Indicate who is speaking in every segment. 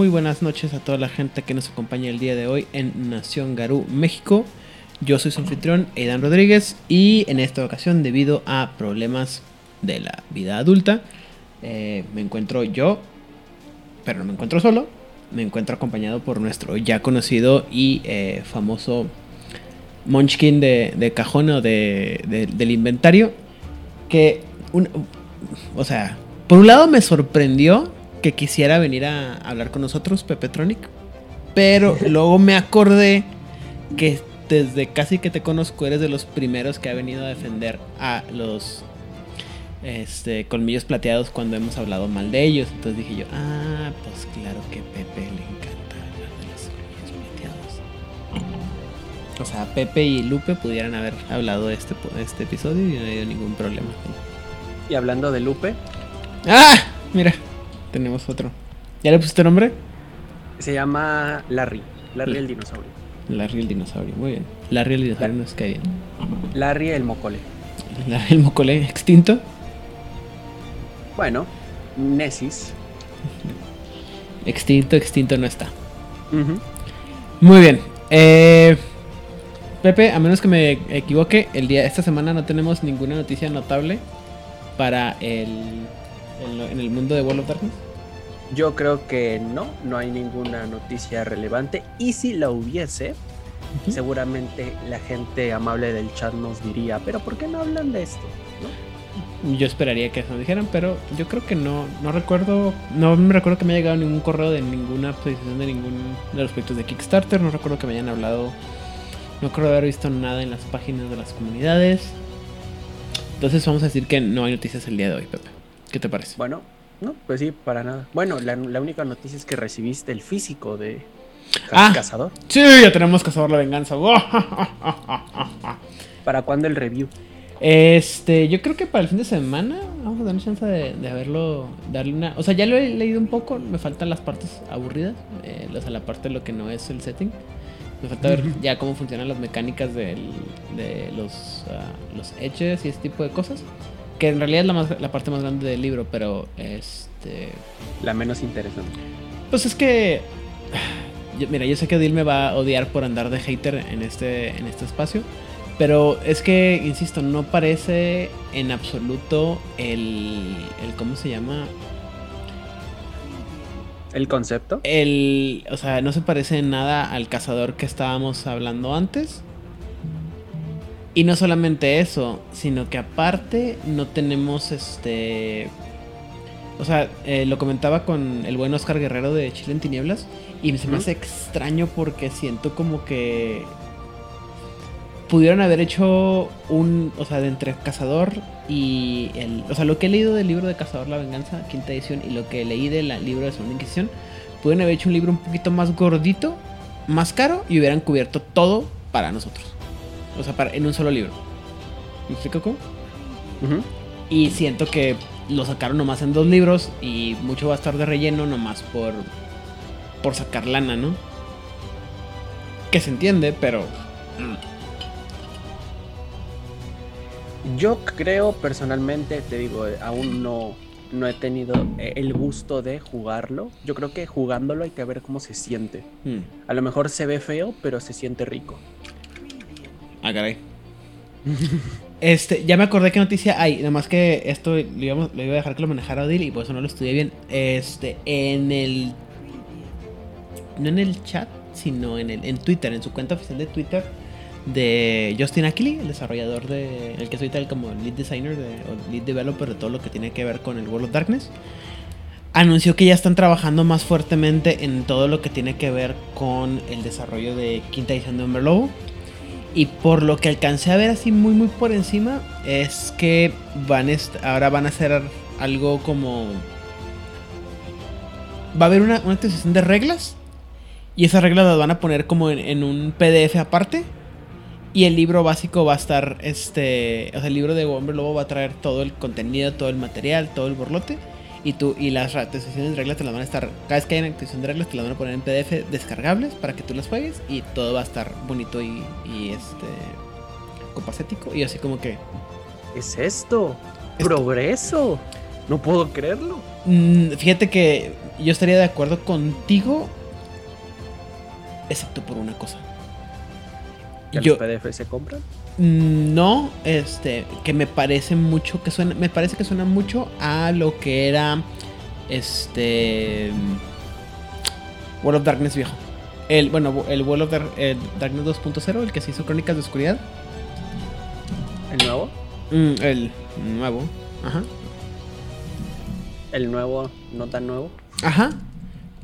Speaker 1: Muy buenas noches a toda la gente que nos acompaña el día de hoy en Nación Garú, México. Yo soy su anfitrión, Aidan Rodríguez, y en esta ocasión, debido a problemas de la vida adulta, eh, me encuentro yo, pero no me encuentro solo, me encuentro acompañado por nuestro ya conocido y eh, famoso Munchkin de, de cajón o de, de- del inventario, que, o sea, por un lado me sorprendió que quisiera venir a hablar con nosotros, Pepetronic, pero luego me acordé que desde casi que te conozco eres de los primeros que ha venido a defender a los este, colmillos plateados cuando hemos hablado mal de ellos. Entonces dije yo, ah, pues claro que Pepe le encanta hablar de los colmillos plateados. O sea, Pepe y Lupe pudieran haber hablado de este, este episodio y no ha habido ningún problema.
Speaker 2: Y hablando de Lupe,
Speaker 1: ¡Ah! Mira, tenemos otro. ¿Ya le pusiste nombre?
Speaker 2: se llama Larry. Larry el dinosaurio.
Speaker 1: Larry el dinosaurio, muy bien. Larry el dinosaurio nos cae bien.
Speaker 2: Larry el mocole.
Speaker 1: Larry el mocole extinto.
Speaker 2: Bueno, Nessis.
Speaker 1: Extinto, extinto no está. Muy bien. Eh, Pepe, a menos que me equivoque, el día esta semana no tenemos ninguna noticia notable para el, en el mundo de World of Darkness.
Speaker 2: Yo creo que no, no hay ninguna noticia relevante. Y si la hubiese, seguramente la gente amable del chat nos diría, pero ¿por qué no hablan de esto? ¿No?
Speaker 1: Yo esperaría que eso nos dijeran, pero yo creo que no, no recuerdo, no me recuerdo que me haya llegado ningún correo de ninguna actualización de ningún de los proyectos de Kickstarter, no recuerdo que me hayan hablado, no creo haber visto nada en las páginas de las comunidades. Entonces vamos a decir que no hay noticias el día de hoy, Pepe. ¿Qué te parece?
Speaker 2: Bueno, no, pues sí, para nada. Bueno, la, la única noticia es que recibiste el físico de
Speaker 1: Ah.
Speaker 2: Cazador.
Speaker 1: Sí, ya tenemos Cazador la Venganza.
Speaker 2: ¿Para cuándo el review?
Speaker 1: Este, yo creo que para el fin de semana vamos a darle chance de, de haberlo, darle una... O sea, ya lo he leído un poco, me faltan las partes aburridas, eh, o sea, la parte de lo que no es el setting. Me falta ver ya cómo funcionan las mecánicas del- de los, ah, los edges y ese tipo de cosas. Que en realidad es la, más- la parte más grande del libro, pero este...
Speaker 2: La menos interesante.
Speaker 1: Pues es que... yo- mira, yo sé que Odil me va a odiar por andar de hater en este, en este espacio. Pero es que, insisto, no parece en absoluto el, el... ¿Cómo se llama?
Speaker 2: ¿El concepto?
Speaker 1: El... O sea, no se parece en nada al cazador que estábamos hablando antes. Y no solamente eso, sino que aparte no tenemos este... O sea, eh, lo comentaba con el buen Oscar Guerrero de Chile en Tinieblas. Y se me hace extraño porque siento como que pudieron haber hecho un, o sea, de entre Cazador y el, o sea, lo que he leído del libro de Cazador la Venganza, quinta edición, y lo que leí del libro de Segunda Inquisición, pudieron haber hecho un libro un poquito más gordito, más caro, y hubieran cubierto todo para nosotros. O sea, para, en un solo libro. ¿Me explico cómo? Y siento que lo sacaron nomás en dos libros y mucho va a estar de relleno nomás por, por sacar lana, ¿no? Que se entiende, pero... mm,
Speaker 2: Yo creo personalmente, te digo, eh, aún no, no he tenido eh, el gusto de jugarlo. Yo creo que jugándolo hay que ver cómo se siente.
Speaker 1: mm.
Speaker 2: A lo mejor se ve feo, pero se siente rico.
Speaker 1: Ah, caray. Este, ya me acordé qué noticia hay. Nada más que esto lo, iba a dejar que lo manejara Odil y por eso no lo estudié bien. Este, en el. No en el chat, sino en, el, en Twitter, en su cuenta oficial de Twitter de Justin Akili, el desarrollador de. El que soy tal como lead designer de, o lead developer de todo lo que tiene que ver con el World of Darkness. Anunció que ya están trabajando más fuertemente en todo lo que tiene que ver con el desarrollo de quinta edición de Hombre Lobo. Y por lo que alcancé a ver así muy muy por encima es que van ahora van a hacer algo como va a haber una, una actualización de reglas y esas reglas las van a poner como en, en un PDF aparte y el libro básico va a estar este, o sea, el libro de Hombre Lobo va a traer todo el contenido, todo el material, todo el borlote y tú y las actualizaciones de reglas te las van a estar cada vez que hay una actualización de reglas te las van a poner en PDF descargables para que tú las juegues y todo va a estar bonito y, y este compacético y así como que
Speaker 2: ¿Es esto? ¡Progreso! No puedo creerlo.
Speaker 1: Mm, fíjate que yo estaría de acuerdo contigo, excepto por una cosa.
Speaker 2: ¿Que
Speaker 1: Yo-
Speaker 2: los PDF se compran?
Speaker 1: No, este, que me parece mucho, que suena, me parece que suena mucho a lo que era, este, World of Darkness viejo. El, bueno, el World of Dar- eh, Darkness 2.0, el que se hizo Crónicas de Oscuridad.
Speaker 2: ¿El nuevo?
Speaker 1: Mm, el nuevo. Ajá.
Speaker 2: ¿El nuevo, no tan nuevo?
Speaker 1: Ajá.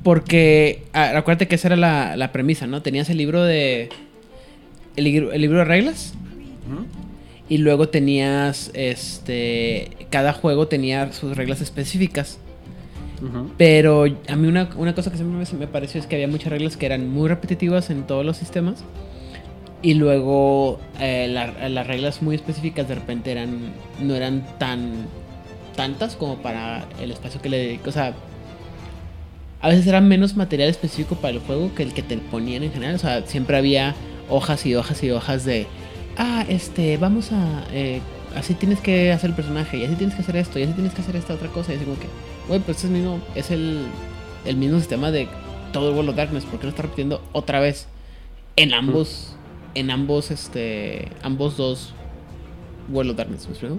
Speaker 1: Porque, acuérdate que esa era la, la premisa, ¿no? Tenías el libro de... El, el libro de reglas. Y luego tenías, este, cada juego tenía sus reglas específicas. Pero a mí una, una cosa que siempre me, me pareció es que había muchas reglas que eran muy repetitivas en todos los sistemas. Y luego eh, la- las reglas muy específicas de repente eran no eran tan tantas como para el espacio que le dedico. O sea, a veces era menos material específico para el juego que el que te ponían en general. O sea, siempre había hojas y hojas y hojas de, ah, este, vamos a, eh, así tienes que hacer el personaje, y así tienes que hacer esto, y así tienes que hacer esta otra cosa. Y así como que, güey, pues es, el mismo, es el, el mismo sistema de todo el World of Darkness. ¿Por qué lo está repitiendo otra vez en ambos, en ambos, este, ambos dos World of Darkness? ¿Me explico?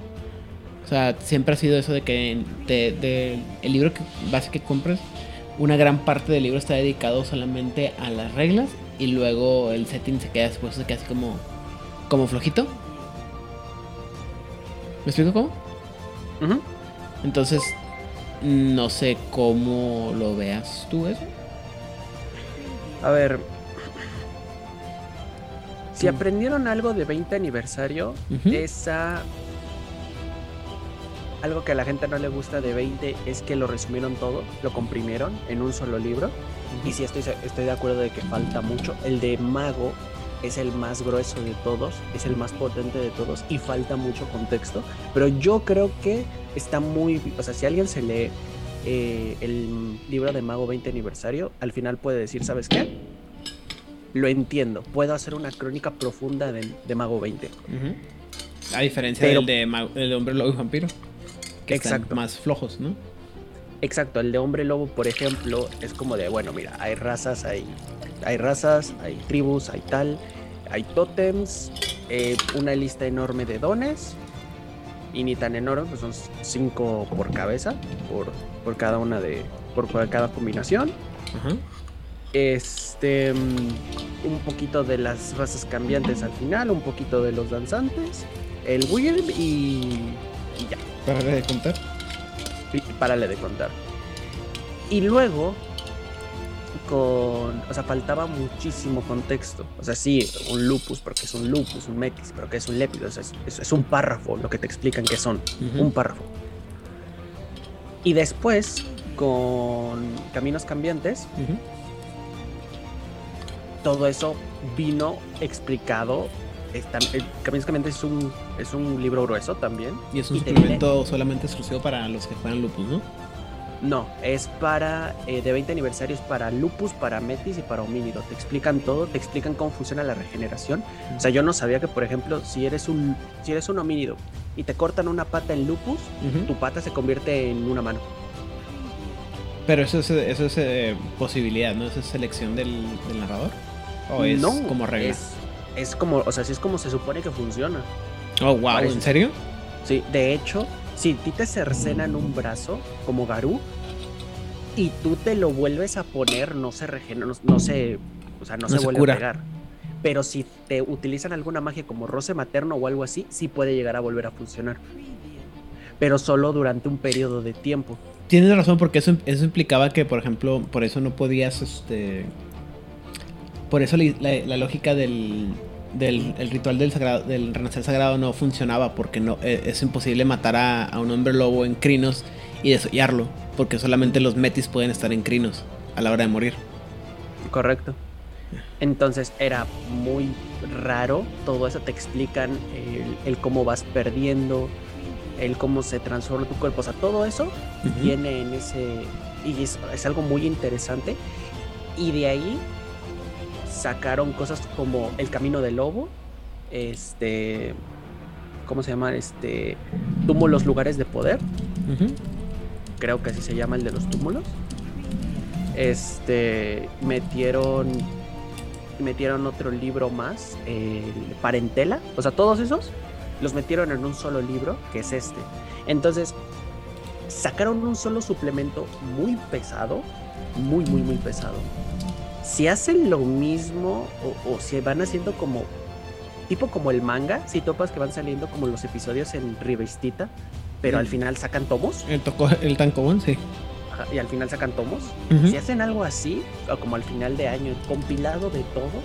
Speaker 1: O sea, siempre ha sido eso de que de, de- el libro que base que compres, una gran parte del libro está dedicado solamente a las reglas y luego el setting se queda después se queda así como como flojito. ¿Me explico cómo? Entonces, no sé cómo lo veas tú eso.
Speaker 2: A ver. Si aprendieron algo de 20 aniversario, esa. Algo que a la gente no le gusta de 20 es que lo resumieron todo, lo comprimieron en un solo libro. Y sí estoy, estoy de acuerdo de que falta mucho. El de Mago es el más grueso de todos, es el más potente de todos y falta mucho contexto. Pero yo creo que está muy... O sea, si alguien se lee eh, el libro de Mago 20 aniversario, al final puede decir, ¿sabes qué? Lo entiendo, puedo hacer una crónica profunda de, de Mago 20.
Speaker 1: Ujú. A diferencia
Speaker 2: Pero-
Speaker 1: del de, Ma- el de Hombre Lobo y Vampiro. Que están
Speaker 2: Exacto.
Speaker 1: más flojos, ¿no?
Speaker 2: Exacto, el de hombre lobo, por ejemplo, es como de, bueno, mira, hay razas, hay, hay razas, hay tribus, hay tal, hay tótems, eh, una lista enorme de dones, y ni tan enorme, pues son cinco por cabeza, por, por cada una de, por, por cada combinación.
Speaker 1: Ajá.
Speaker 2: Este, mm, un poquito de las razas cambiantes al final, un poquito de los danzantes, el Wyrm y, y ya.
Speaker 1: Para de contar.
Speaker 2: Y párale de contar. Y luego, con. O sea, faltaba muchísimo contexto. O sea, sí, un lupus, porque es un lupus, un metis, pero que es un lépido. O sea, es, es- es un párrafo lo que te explican que son. Un párrafo. Y después, con Caminos Cambiantes, todo eso vino explicado. Está, Caminos Cambiantes es un, es un libro grueso también.
Speaker 1: Y es un
Speaker 2: Y
Speaker 1: suplemento solamente exclusivo para los que juegan Lupus, ¿no?
Speaker 2: No, es para, eh, de 20 aniversarios para lupus, para metis y para homínido. Te explican todo, te explican cómo funciona la regeneración. O sea, yo no sabía que, por ejemplo, si eres un, si eres un homínido y te cortan una pata en lupus, tu pata se convierte en una mano.
Speaker 1: Pero eso es, eso es eh, posibilidad, ¿no? ¿Eso es selección del, del narrador? ¿O es
Speaker 2: no,
Speaker 1: como regla?
Speaker 2: Es, es como, o sea, sí es como se supone que funciona.
Speaker 1: Oh, wow,
Speaker 2: parece.
Speaker 1: ¿en serio?
Speaker 2: Sí, de hecho, si a ti te cercenan un brazo, como Garú, y tú te lo vuelves a poner, no se regenera, no, no se, o sea, no,
Speaker 1: No
Speaker 2: se,
Speaker 1: se
Speaker 2: vuelve
Speaker 1: cura.
Speaker 2: a pegar. Pero si te utilizan alguna magia como roce materno o algo así, sí puede llegar a volver a funcionar. Pero solo durante un periodo de tiempo.
Speaker 1: Tienes razón, porque eso, eso implicaba que, por ejemplo, por eso no podías, este... Por eso la, la- la lógica del, del el ritual del, sagrado, del renacer sagrado no funcionaba, porque no eh, es imposible matar a, a un hombre lobo en crinos y desollarlo, porque solamente los metis pueden estar en crinos a la hora de morir.
Speaker 2: Correcto. Entonces era muy raro todo eso. Te explican el, el cómo vas perdiendo, el cómo se transforma tu cuerpo. O sea, todo eso viene en ese. Y es, es algo muy interesante. Y de ahí sacaron cosas como El Camino del Lobo. Este. ¿Cómo se llama? Este. Tumo los lugares de poder. Creo que así se llama el de los túmulos. Este, metieron metieron otro libro más, Parentela, o sea, todos esos los metieron en un solo libro, que es este. Entonces, sacaron un solo suplemento muy pesado, muy, muy, muy pesado. Si hacen lo mismo o, o si van haciendo como tipo como el manga, si topas que van saliendo como los episodios en revistita, pero al mm. final sacan tomos.
Speaker 1: El, tocó, el tancobón, sí.
Speaker 2: y al final sacan tomos. Si hacen algo así, o como al final de año, compilado de todo,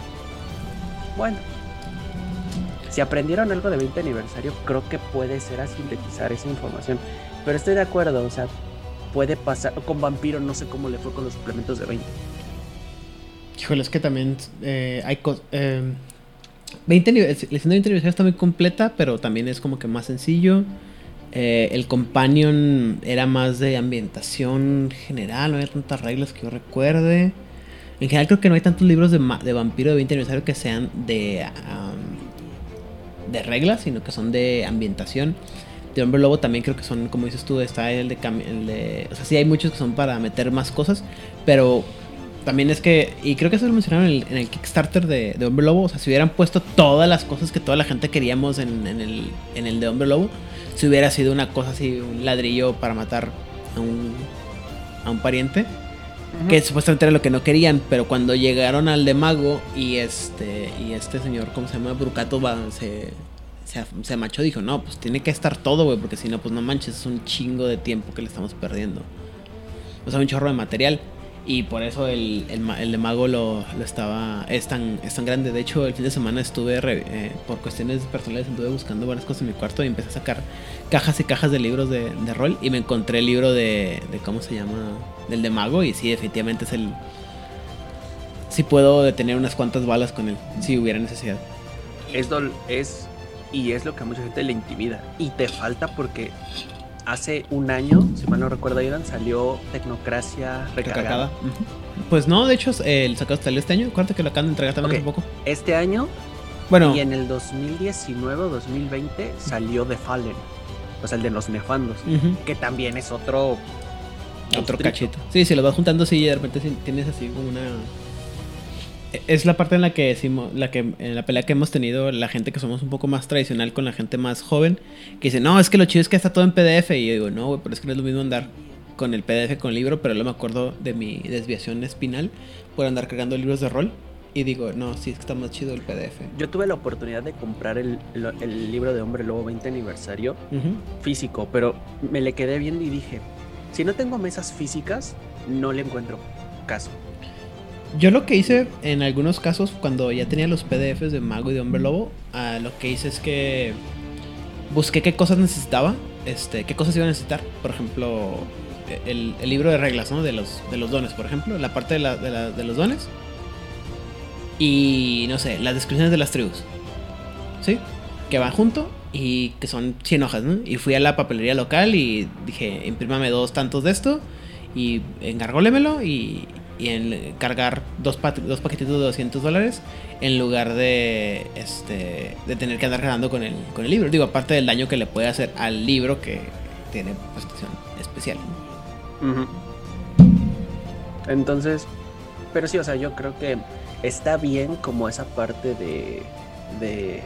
Speaker 2: bueno. Si aprendieron algo de 20 aniversario, creo que puede ser a sintetizar esa información. Pero estoy de acuerdo, o sea, puede pasar. Con Vampiro no sé cómo le fue con los suplementos de 20.
Speaker 1: Híjole, es que también eh, hay cosas. Eh, 20 la escena de 20 aniversario está muy completa, pero también es como que más sencillo. Eh, el Companion era más de ambientación general, no había tantas reglas que yo recuerde. En general creo que no hay tantos libros de, de vampiro de 20 aniversario que sean de, de reglas, sino que son de ambientación. De Hombre Lobo también creo que son, como dices tú, está el de, el de... O sea, sí hay muchos que son para meter más cosas, pero también es que, y creo que eso lo mencionaron en el, Kickstarter de, de, Hombre Lobo, o sea, si hubieran puesto todas las cosas que toda la gente queríamos en, el, en el de Hombre Lobo, si hubiera sido una cosa así, un ladrillo para matar a un, a un pariente, que supuestamente era lo que no querían, pero cuando llegaron al de Mago y este, y este señor, ¿cómo se llama? Brucato se, se, se machó, dijo, no, pues tiene que estar todo, güey, porque si no, pues no manches, es un chingo de tiempo que le estamos perdiendo. O sea, un chorro de material. Y por eso el, el, de Mago lo, lo, estaba. Es tan, es tan grande. De hecho, el fin de semana estuve, eh, por cuestiones personales, estuve buscando varias cosas en mi cuarto y empecé a sacar cajas y cajas de libros de, de rol. Y me encontré el libro de, de. ¿Cómo se llama? Del de Mago. Y sí, definitivamente es el. Sí puedo detener unas cuantas balas con él, si hubiera necesidad.
Speaker 2: Es, es y es lo que a mucha gente le intimida. Y te falta porque hace un año, si mal no recuerdo, Aidan, salió Tecnocracia recargada.
Speaker 1: Pues no, de hecho, el sacado salió este año. Cuánto que lo acaban de entregar también un poco.
Speaker 2: Este año. Bueno. Y en el 2019 o 2020 salió The Fallen. O sea, el de los nefandos. Que también es otro.
Speaker 1: Otro cachito. Sí, si lo vas juntando, sí, de repente tienes así como una es la parte en la que decimos, la que en la pelea que hemos tenido la gente que somos un poco más tradicional con la gente más joven, que dice, no, es que lo chido es que está todo en PDF. Y yo digo, no, güey, pero es que no es lo mismo andar con el PDF con el libro, pero luego me acuerdo de mi desviación espinal por andar cargando libros de rol. Y digo, no, sí, es que está más chido el PDF.
Speaker 2: Yo tuve la oportunidad de comprar el, libro de Hombre Lobo 20 aniversario físico, pero me le quedé viendo y dije, si no tengo mesas físicas, no le encuentro caso.
Speaker 1: Yo lo que hice en algunos casos, cuando ya tenía los PDFs de Mago y de Hombre Lobo, ah, lo que hice es que busqué qué cosas necesitaba, este, qué cosas iba a necesitar. Por ejemplo, el, libro de reglas, ¿no? De los, de los dones, por ejemplo, la parte de, de, los dones. Y, no sé, las descripciones de las tribus. ¿Sí? Que van junto y que son 100 hojas, ¿no? Y fui a la papelería local y dije, imprímame dos tantos de esto y encargólemelo y, y en cargar dos, dos paquetitos de 200 dólares en lugar de este de tener que andar ganando con el, con el libro. Digo, aparte del daño que le puede hacer al libro que tiene prestación especial.
Speaker 2: Entonces, pero sí, o sea, yo creo que está bien como esa parte de, de,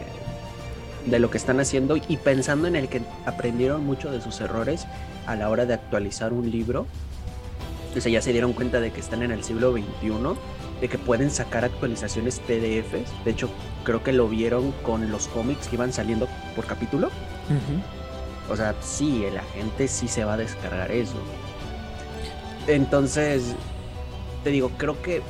Speaker 2: de lo que están haciendo y pensando en el que aprendieron mucho de sus errores a la hora de actualizar un libro o sea, ya se dieron cuenta de que están en el siglo XXI, de que pueden sacar actualizaciones PDFs. De hecho, creo que lo vieron con los cómics que iban saliendo por capítulo. O sea, sí, la gente sí se va a descargar eso. Entonces, te digo, creo que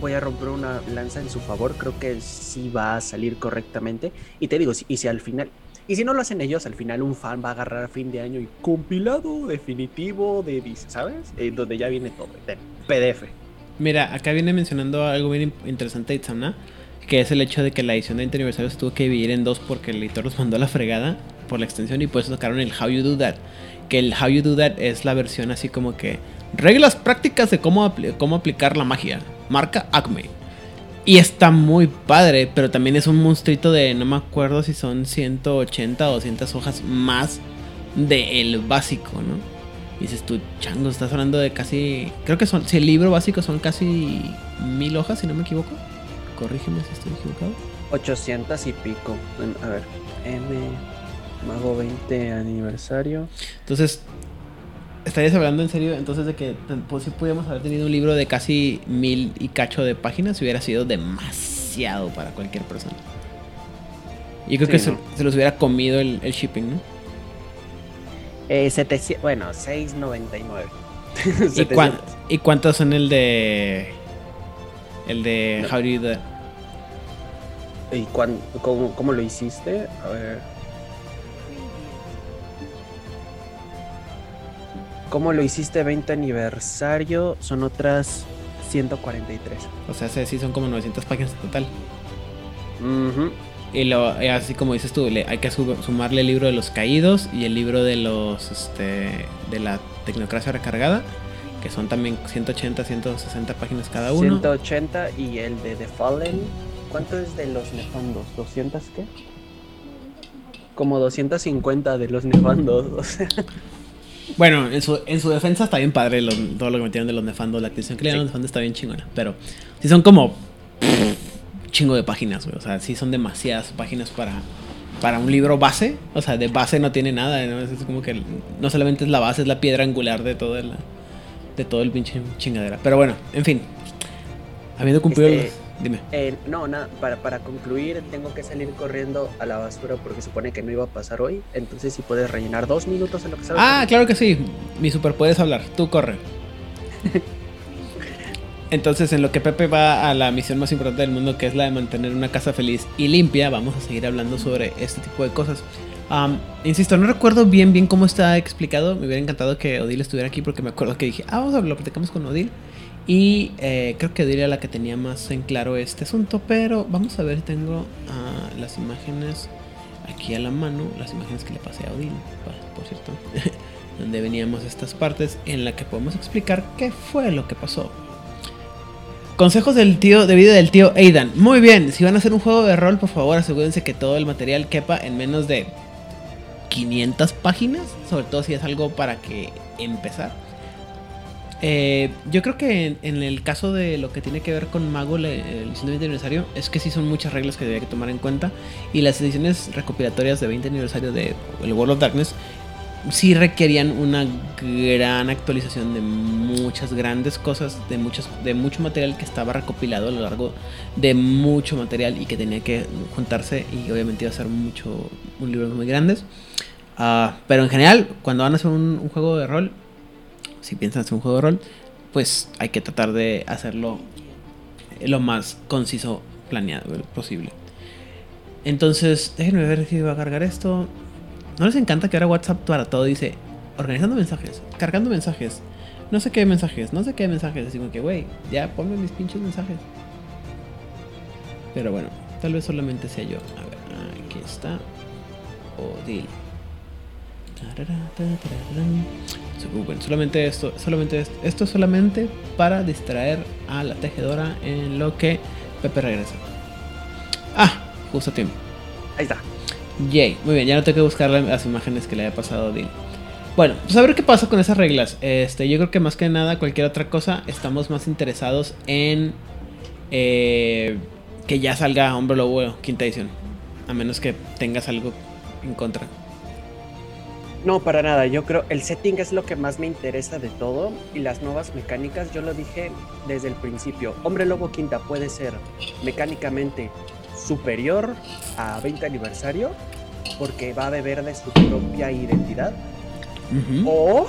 Speaker 2: voy a romper una lanza en su favor. Creo que sí va a salir correctamente. Y te digo, y si al final, y si no lo hacen ellos, al final un fan va a agarrar fin de año y compilado definitivo de, ¿sabes? Eh, donde ya viene todo, PDF.
Speaker 1: Mira, acá viene mencionando algo bien interesante Itzamna, que es el hecho de que la edición de 20 aniversario se tuvo que dividir en dos porque el editor los mandó a la fregada por la extensión y por eso sacaron el How You Do That. Que el How You Do That es la versión así como que reglas prácticas de cómo, cómo aplicar la magia. Marca Acme. Y está muy padre, pero también es un monstruito de, no me acuerdo si son 180 o 200 hojas más del básico, ¿no? Y dices tú, chango, estás hablando de casi. Creo que son. Si el libro básico son casi mil hojas, si no me equivoco. Corrígeme si estoy equivocado.
Speaker 2: 800 y pico. A ver, M. Mago 20 aniversario.
Speaker 1: Entonces, ¿estarías hablando en serio entonces de que pues, si pudiéramos haber tenido un libro de casi mil y cacho de páginas, hubiera sido demasiado para cualquier persona? Y creo que se, los hubiera comido el, shipping, ¿no?
Speaker 2: Eh, 700, bueno, 6.99.
Speaker 1: ¿Y, ¿Y cuántos son el de. El de How Do You Do
Speaker 2: ¿Y cómo, cómo, lo hiciste? A ver. ¿Cómo lo hiciste 20 aniversario? Son otras 143. O
Speaker 1: sea, sí, son como 900 páginas en total. Y lo, así como dices tú, hay que sumarle el libro de los caídos y el libro de los este, de la tecnocracia recargada, que son también 180, 160 páginas cada uno.
Speaker 2: 180 y el de The Fallen, ¿cuánto es de los nefandos? ¿200 qué? Como 250 de los nefandos.
Speaker 1: Bueno, en su, en su defensa está bien padre todo lo que metieron de los nefandos. La activación que le dieron los nefandos está bien chingona. Pero si son como chingo de páginas, güey. O sea, sí son demasiadas páginas para, para un libro base. O sea, de base no tiene nada. ¿no? Es como que no solamente es la base, es la piedra angular de todo el, de todo el pinche chingadera. Pero bueno, en fin. Habiendo cumplido este, Dime.
Speaker 2: Eh, no, nada, para, para concluir, tengo que salir corriendo a la basura porque supone que no iba a pasar hoy. Entonces, si puedes rellenar dos minutos en lo que sabes.
Speaker 1: Ah, claro que sí. Mi super puedes hablar. Tú corre. Entonces, en lo que Pepe va a la misión más importante del mundo, que es la de mantener una casa feliz y limpia, vamos a seguir hablando sobre este tipo de cosas. insisto, no recuerdo bien bien cómo está explicado. Me hubiera encantado que Odile estuviera aquí porque me acuerdo que dije, ah, vamos a lo platicamos con Odile. Y eh, creo que era la que tenía más en claro este asunto, pero vamos a ver tengo ah, las imágenes aquí a la mano, las imágenes que le pasé a Odile, por cierto, donde veníamos estas partes en la que podemos explicar qué fue lo que pasó. Consejos del tío, de vida del tío Aidan. Muy bien, si van a hacer un juego de rol, por favor asegúrense que todo el material quepa en menos de 500 páginas, sobre todo si es algo para que empezar. Eh, yo creo que en, el caso de lo que tiene que ver con Mago, el edición de 20 aniversario, es que sí son muchas reglas que debería que tomar en cuenta. Y las ediciones recopilatorias de 20 aniversario de el World of Darkness sí requerían una gran actualización de muchas grandes cosas, de, muchas, de mucho material que estaba recopilado a lo largo de mucho material y que tenía que juntarse y obviamente iba a ser mucho, un libro muy grandes. Ah, pero en general, cuando van a hacer un, juego de rol, si piensan hacer un juego de rol, pues hay que tratar de hacerlo lo más conciso, planeado posible. Entonces, déjenme ver si va a cargar esto. ¿No les encanta que ahora WhatsApp para todo dice organizando mensajes, cargando mensajes, no sé qué mensajes, no sé qué mensajes? Así que, güey, ya ponme mis pinches mensajes. Pero bueno, tal vez solamente sea yo. A ver, aquí está. Bueno, solamente esto, solamente esto, esto solamente para distraer a la tejedora en lo que Pepe regresa. Ah, justo a tiempo.
Speaker 2: Ahí está.
Speaker 1: Yay, muy bien, ya no tengo que buscar las imágenes que le haya pasado a Dean. Bueno, pues a ver qué pasa con esas reglas. Este, yo creo que más que nada, cualquier otra cosa, estamos más interesados en eh, que ya salga Hombre Lobo quinta edición. A menos que tengas algo en contra.
Speaker 2: No, para nada. Yo creo el setting es lo que más me interesa de todo y las nuevas mecánicas. Yo lo dije desde el principio. Hombre Lobo Quinta puede ser mecánicamente superior a 20 aniversario porque va a beber de su propia identidad. o,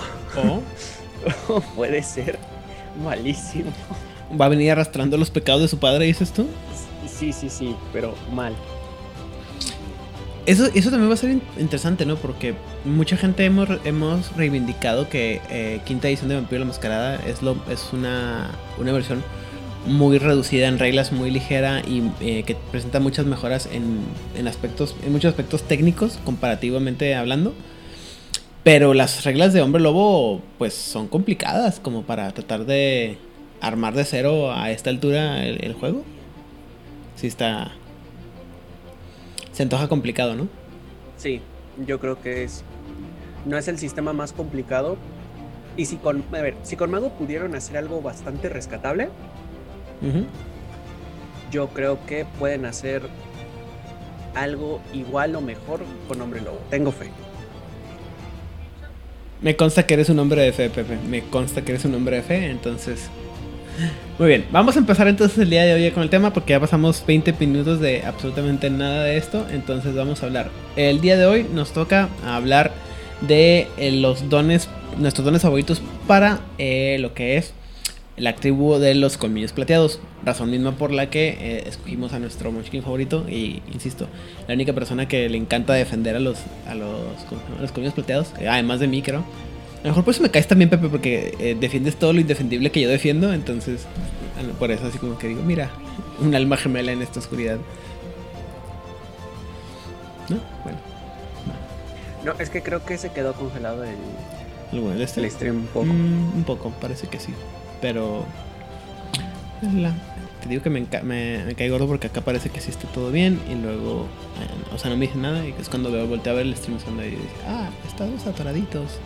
Speaker 2: puede ser malísimo.
Speaker 1: ¿Va a venir arrastrando los pecados de su padre, dices tú?
Speaker 2: Sí, sí, sí, pero mal.
Speaker 1: Eso, eso también va a ser interesante, ¿no? Porque mucha gente hemos, hemos reivindicado que eh, quinta edición de Vampiro la Mascarada es, lo, es una, una versión muy reducida en reglas, muy ligera y eh, que presenta muchas mejoras en, aspectos, en muchos aspectos técnicos, comparativamente hablando. Pero las reglas de Hombre Lobo, pues son complicadas, como para tratar de armar de cero a esta altura el, juego. Sí está. Se antoja complicado, ¿no?
Speaker 2: Sí, yo creo que es. No es el sistema más complicado, Y si con, a ver, si con Mago pudieron hacer algo bastante rescatable, yo creo que pueden hacer algo igual o mejor con Hombre Lobo. Tengo fe.
Speaker 1: Me consta que eres un hombre de fe, Pepe. Me consta que eres un hombre de fe, entonces. Muy bien, vamos a empezar entonces el día de hoy con el tema porque ya pasamos 20 minutos de absolutamente nada de esto, entonces vamos a hablar. El día de hoy nos toca hablar de eh, los dones, nuestros dones favoritos para eh, lo que es la tribu de los colmillos plateados. Razón misma por la que eh, escogimos a nuestro Munchkin favorito. Y insisto, la única persona que le encanta defender a los, a los, los colmillos plateados, además de mí, creo. A lo mejor por eso me caes también, Pepe, porque eh, defiendes todo lo indefendible que yo defiendo. Entonces, por eso así como que digo, mira, un alma gemela en esta oscuridad.
Speaker 2: ¿No? Bueno. No, es que creo que se quedó congelado el, el, stream un poco.
Speaker 1: Mm, un poco, parece que sí. Pero. te digo que me, me, cae gordo porque acá parece que sí está todo bien. Y luego. o sea, no me dice nada. Y es cuando veo, volteo a ver el stream y dice, ah, estamos atoraditos.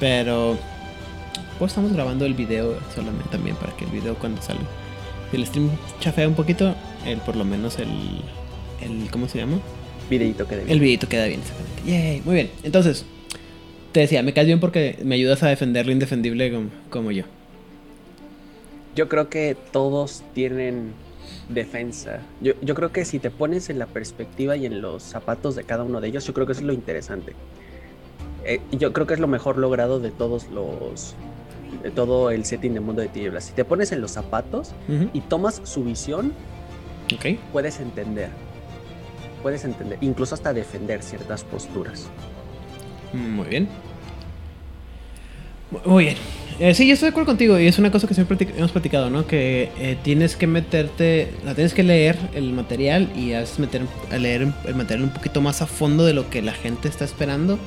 Speaker 1: Pero. Pues estamos grabando el video solamente también para que el video cuando sale. Si el stream chafea un poquito, el, por lo menos el. el ¿Cómo se llama?
Speaker 2: Videito queda bien.
Speaker 1: El videito queda bien, exactamente. Yay, muy bien. Entonces, te decía, me caes bien porque me ayudas a defender lo indefendible como, yo.
Speaker 2: Yo creo que todos tienen defensa. Yo, yo, creo que si te pones en la perspectiva y en los zapatos de cada uno de ellos, yo creo que eso es lo interesante. Eh, yo creo que es lo mejor logrado de todos los. de todo el setting de Mundo de Tinieblas. Si te pones en los zapatos y tomas su visión,
Speaker 1: okay.
Speaker 2: puedes entender. Puedes entender, incluso hasta defender ciertas posturas.
Speaker 1: Muy bien. Muy bien. Eh, sí, yo estoy de acuerdo contigo y es una cosa que siempre hemos platicado, ¿no? Que eh, tienes que meterte, la tienes que leer el material y has meter a leer el material un poquito más a fondo de lo que la gente está esperando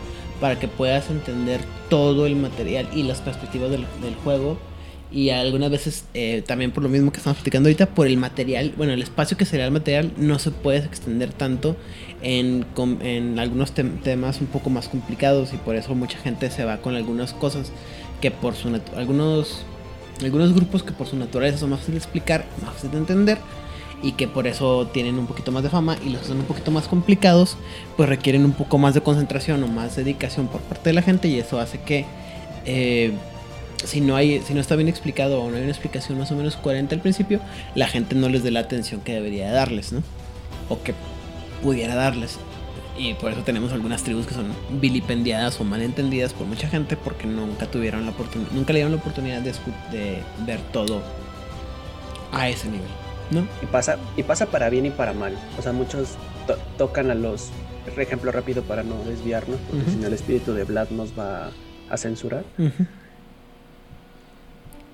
Speaker 1: para que puedas entender todo el material y las perspectivas del, juego. Y algunas veces eh, también por lo mismo que estamos platicando ahorita, por el material, bueno, el espacio que sería el material no se puede extender tanto en, en algunos temas un poco más complicados y por eso mucha gente se va con algunas cosas que por su algunos algunos grupos que por su naturaleza son más fáciles de explicar, más fáciles de entender y que por eso tienen un poquito más de fama y los son un poquito más complicados, pues requieren un poco más de concentración o más dedicación por parte de la gente y eso hace que eh, si no hay, si no está bien explicado o no hay una explicación más o menos coherente al principio, la gente no les dé la atención que debería darles, ¿no? O que pudiera darles. Y por eso tenemos algunas tribus que son vilipendiadas o malentendidas por mucha gente porque nunca tuvieron la oportunidad, nunca le dieron la oportunidad de, de ver todo a ese nivel, ¿no?
Speaker 2: Y pasa, y pasa para bien y para mal. O sea, muchos tocan a los, ejemplo rápido para no desviarnos, porque si no el espíritu de Vlad nos va a censurar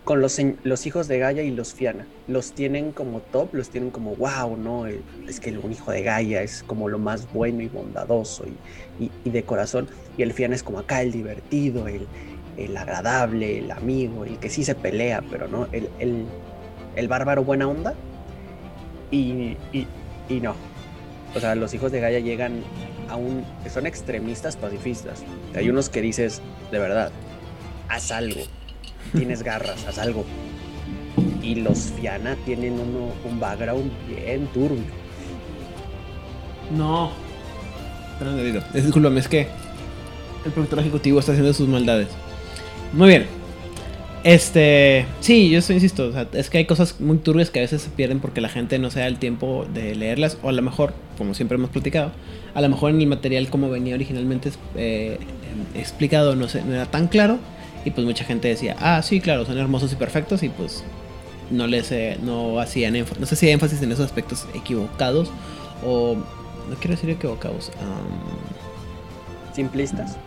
Speaker 2: con los, los hijos de Gaia y los Fiana. Los tienen como top, los tienen como wow, ¿no? Es que un hijo de Gaia es como lo más bueno y bondadoso y, de corazón. Y el Fiana es como acá el divertido, el, el, agradable, el amigo, el que sí se pelea, pero no, el, el, bárbaro buena onda. Y, y, no. O sea, los hijos de Gaia llegan a un. son extremistas pacifistas. Hay unos que dices, de verdad, haz algo tienes garras, haz algo. Y los Fiana tienen uno, un background bien turbio.
Speaker 1: No. Es Disculpame, es que el productor ejecutivo está haciendo sus maldades. Muy bien. Este, sí, yo insisto, es que hay cosas muy turbias que a veces se pierden porque la gente no se da el tiempo de leerlas, o a lo mejor, como siempre hemos platicado, a lo mejor en el material como venía originalmente eh, explicado no, no era tan claro, y pues mucha gente decía, ah, sí, claro, son hermosos y perfectos. Y pues no les eh, no hacían no sé si énfasis en esos aspectos equivocados o no quiero decir equivocados.
Speaker 2: Simplistas.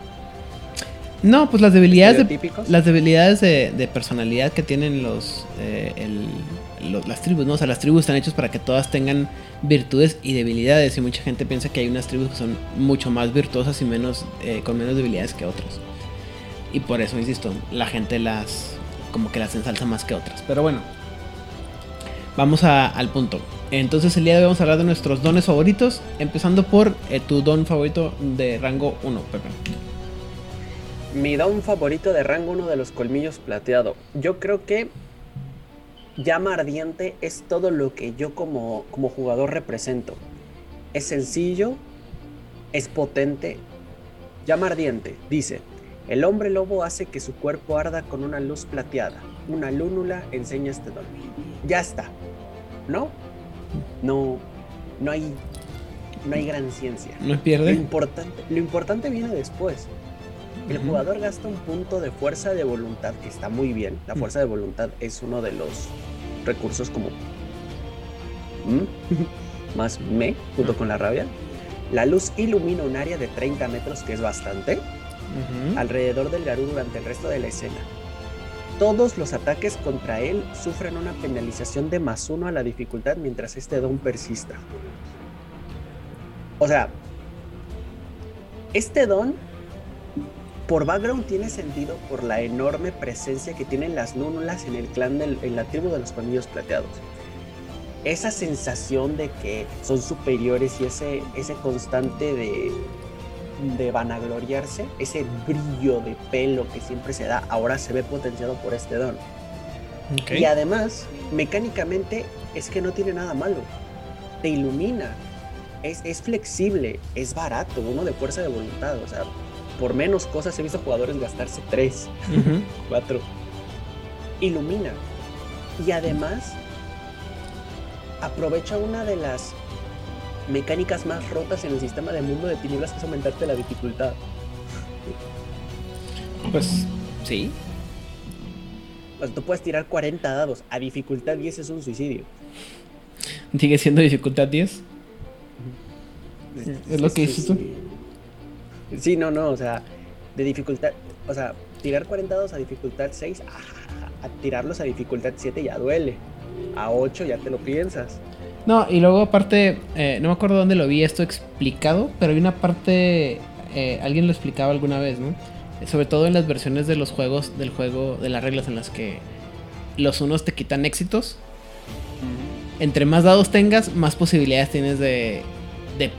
Speaker 1: No, pues las debilidades de, las debilidades de, personalidad que tienen los, eh, las tribus, ¿no? O sea, las tribus están hechas para que todas tengan virtudes y debilidades y mucha gente piensa que hay unas tribus que son mucho más virtuosas y menos eh, con menos debilidades que otras. Y por eso, insisto, la gente las como que las ensalza más que otras. Pero bueno, vamos al punto. Entonces el día de hoy vamos a hablar de nuestros dones favoritos, empezando por eh, tu don favorito de rango 1, Pepe.
Speaker 2: Mi don favorito de rango, uno de los colmillos plateado. Yo creo que llama ardiente es todo lo que yo como, como jugador represento. Es sencillo, es potente. Llama ardiente, dice, el hombre lobo hace que su cuerpo arda con una luz plateada. Una lúnula enseña este don. Ya está. ¿No? No, no hay, no hay gran ciencia.
Speaker 1: ¿No pierde?
Speaker 2: Lo importante, lo importante viene después. El jugador gasta un punto de fuerza de voluntad, que está muy bien. La fuerza de voluntad es uno de los recursos como ¿Mm? más me, junto con la rabia. La luz ilumina un área de 30 metros, que es bastante, alrededor del Garú durante el resto de la escena. Todos los ataques contra él sufren una penalización de más uno a la dificultad mientras este don persista. O sea, este don por background tiene sentido por la enorme presencia que tienen las núnulas en el clan del, en la tribu de los colmillos plateados. Esa sensación de que son superiores y ese, ese constante de, de vanagloriarse, ese brillo de pelo que siempre se da, ahora se ve potenciado por este don. Y además, mecánicamente es que no tiene nada malo. Te ilumina. Es, es flexible, es barato, uno de fuerza de voluntad. O sea, por menos cosas he visto jugadores gastarse 3,
Speaker 1: Ujú.
Speaker 2: 4. Ilumina. Y además, aprovecha una de las mecánicas más rotas en el sistema de mundo de tinieblas, que es aumentarte la dificultad.
Speaker 1: Pues sí.
Speaker 2: O sea, tú puedes tirar 40 dados a dificultad 10 es un suicidio.
Speaker 1: Sigue siendo dificultad 10. Es lo que dices tú.
Speaker 2: Sí, no, no, o sea, de dificultad, o sea, tirar 40 dados a dificultad 6, ah, a tirarlos a dificultad 7 ya duele. A 8 ya te lo piensas.
Speaker 1: No, y luego aparte, eh, no me acuerdo dónde lo vi esto explicado, pero hay una parte, eh, alguien lo explicaba alguna vez, ¿no? Sobre todo en las versiones de los juegos, del juego, de las reglas en las que los unos te quitan éxitos. Entre más dados tengas, más posibilidades tienes de, de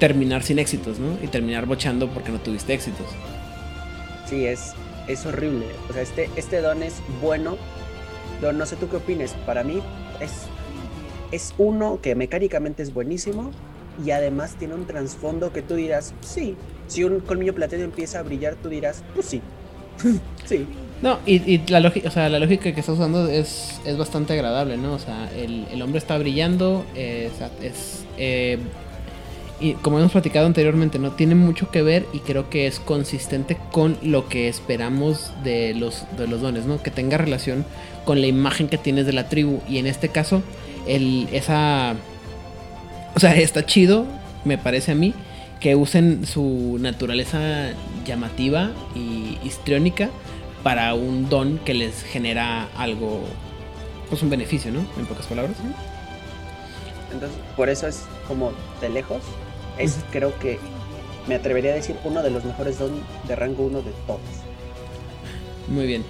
Speaker 1: terminar sin éxitos, ¿no? Y terminar bochando porque no tuviste éxitos.
Speaker 2: Sí, es, es horrible. O sea, este, este don es bueno. Don, no sé tú qué opines. Para mí es, es uno que mecánicamente es buenísimo y además tiene un trasfondo que tú dirás, sí. Si un colmillo plateado empieza a brillar, tú dirás, pues sí. sí.
Speaker 1: No, y, y la, lógica, o sea, la lógica que está usando es, es bastante agradable, ¿no? O sea, el, el hombre está brillando, eh, sea, es... eh, y como hemos platicado anteriormente, no tiene mucho que ver y creo que es consistente con lo que esperamos de los, de los dones, ¿no? Que tenga relación con la imagen que tienes de la tribu. Y en este caso, el, esa... O sea, está chido, me parece a mí, que usen su naturaleza llamativa y histriónica para un don que les genera algo, pues un beneficio, ¿no? En pocas palabras.
Speaker 2: Entonces, por eso es como de lejos. Es, creo que me atrevería a decir uno de los mejores don de rango 1 de todos.
Speaker 1: Muy bien.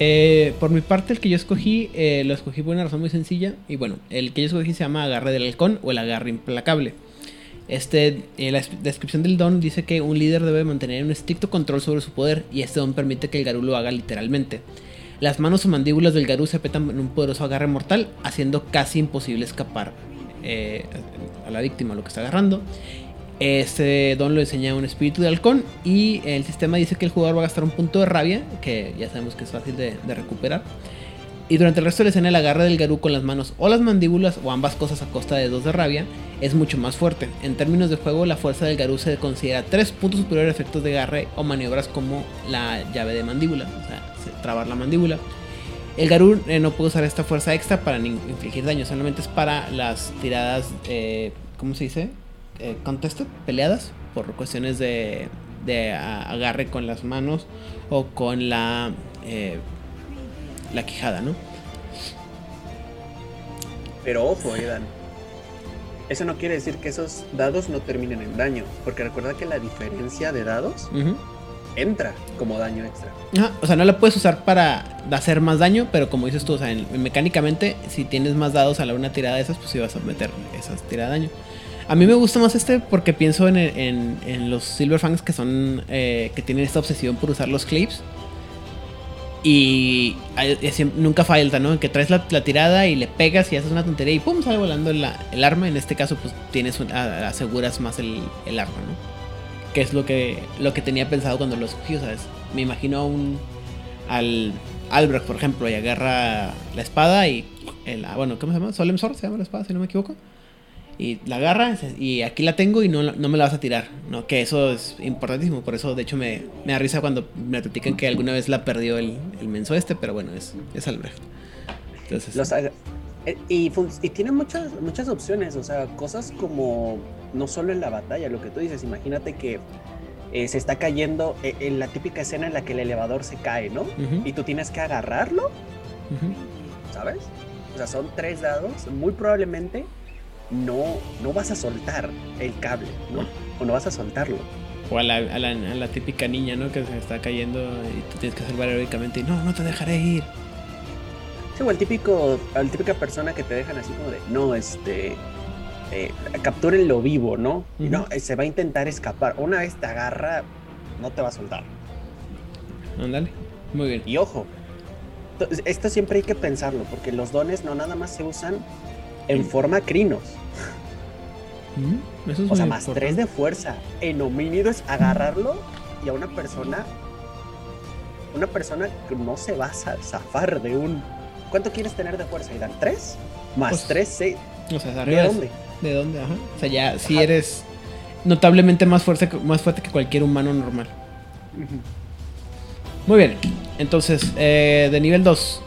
Speaker 1: Eh, por mi parte, el que yo escogí, eh, lo escogí por una razón muy sencilla. Y bueno, el que yo escogí se llama Agarre del Halcón o el Agarre Implacable. Este, eh, la es- descripción del don dice que un líder debe mantener un estricto control sobre su poder y este don permite que el Garú lo haga literalmente. Las manos o mandíbulas del Garú se apretan en un poderoso agarre mortal, haciendo casi imposible escapar eh, a la víctima, lo que está agarrando. Este don lo enseña un espíritu de halcón y el sistema dice que el jugador va a gastar un punto de rabia, que ya sabemos que es fácil de, recuperar. Y durante el resto de la escena el agarre del Garú con las manos o las mandíbulas o ambas cosas a costa de 2 de rabia es mucho más fuerte. En términos de juego la fuerza del Garú se considera 3 puntos superior a efectos de agarre o maniobras como la llave de mandíbula, o sea, se- trabar la mandíbula. El Garú eh, no puede usar esta fuerza extra para infligir daño, solamente es para las tiradas, eh, ¿cómo se dice? Eh, contested, peleadas, por cuestiones de, de a- agarre con las manos o con la, eh, la quijada, ¿no?
Speaker 2: Pero ojo, Edan. Eso no quiere decir que esos dados no terminen en daño. Porque recuerda que la diferencia de dados. Entra como daño extra.
Speaker 1: Ajá, o sea, no la puedes usar para hacer más daño, pero como dices tú, o sea, en- mecánicamente, si tienes más dados a la una tirada de esas, pues sí vas a meter esas tiradas de daño. A mí me gusta más este porque pienso en, en, en los Silverfangs que son. Eh, que tienen esta obsesión por usar los clips. Y, nunca falta, ¿no? Que traes la, tirada y le pegas y haces una tontería y pum, sale volando el arma. En este caso, pues tienes aseguras más el, el, arma, ¿no? Que es lo que, lo que tenía pensado cuando lo escogí, ¿sabes? Me imagino un. al Albrecht, por ejemplo, y agarra la espada y. El, ah, bueno, ¿cómo se llama? Solemn Sword se llama la espada, si no me equivoco y la agarra y aquí la tengo y no, no me la vas a tirar, ¿no? Que eso es importantísimo, por eso de hecho me, me da risa cuando me platican que alguna vez la perdió el, el menso este, pero bueno, es, es Albrecht.
Speaker 2: Entonces, eh, y, y, tiene muchas, muchas opciones, o sea, cosas como no solo en la batalla, lo que tú dices, imagínate que eh, se está cayendo eh, en la típica escena en la que el elevador se cae, ¿no? Y tú tienes que agarrarlo, ¿sabes? O sea, son tres dados, muy probablemente no, no vas a soltar el cable, ¿no? O no vas a soltarlo.
Speaker 1: O a la, a la, típica niña, ¿no? Que se está cayendo y tú tienes que salvar heroicamente y no, no te dejaré ir.
Speaker 2: Sí, o el típico, la típica persona que te dejan así como de, no, este, eh, captúrenlo vivo, ¿no? No, eh, se va a intentar escapar. Una vez te agarra, no te va a soltar.
Speaker 1: Ándale, muy bien.
Speaker 2: Y ojo, esto siempre hay que pensarlo, porque los dones no nada más se usan en forma crinos. Mm, o sea, más tres de fuerza. En homínido es agarrarlo y a una persona. Una persona que no se va a zafar de un. ¿Cuánto quieres tener de fuerza? ¿Y dan tres? Más pues, tres, seis.
Speaker 1: O sea, ¿de dónde? ¿De dónde? Ajá. O sea, ya si eres notablemente más fuerte, más fuerte que cualquier humano normal. Muy bien. Entonces, eh, de nivel 2.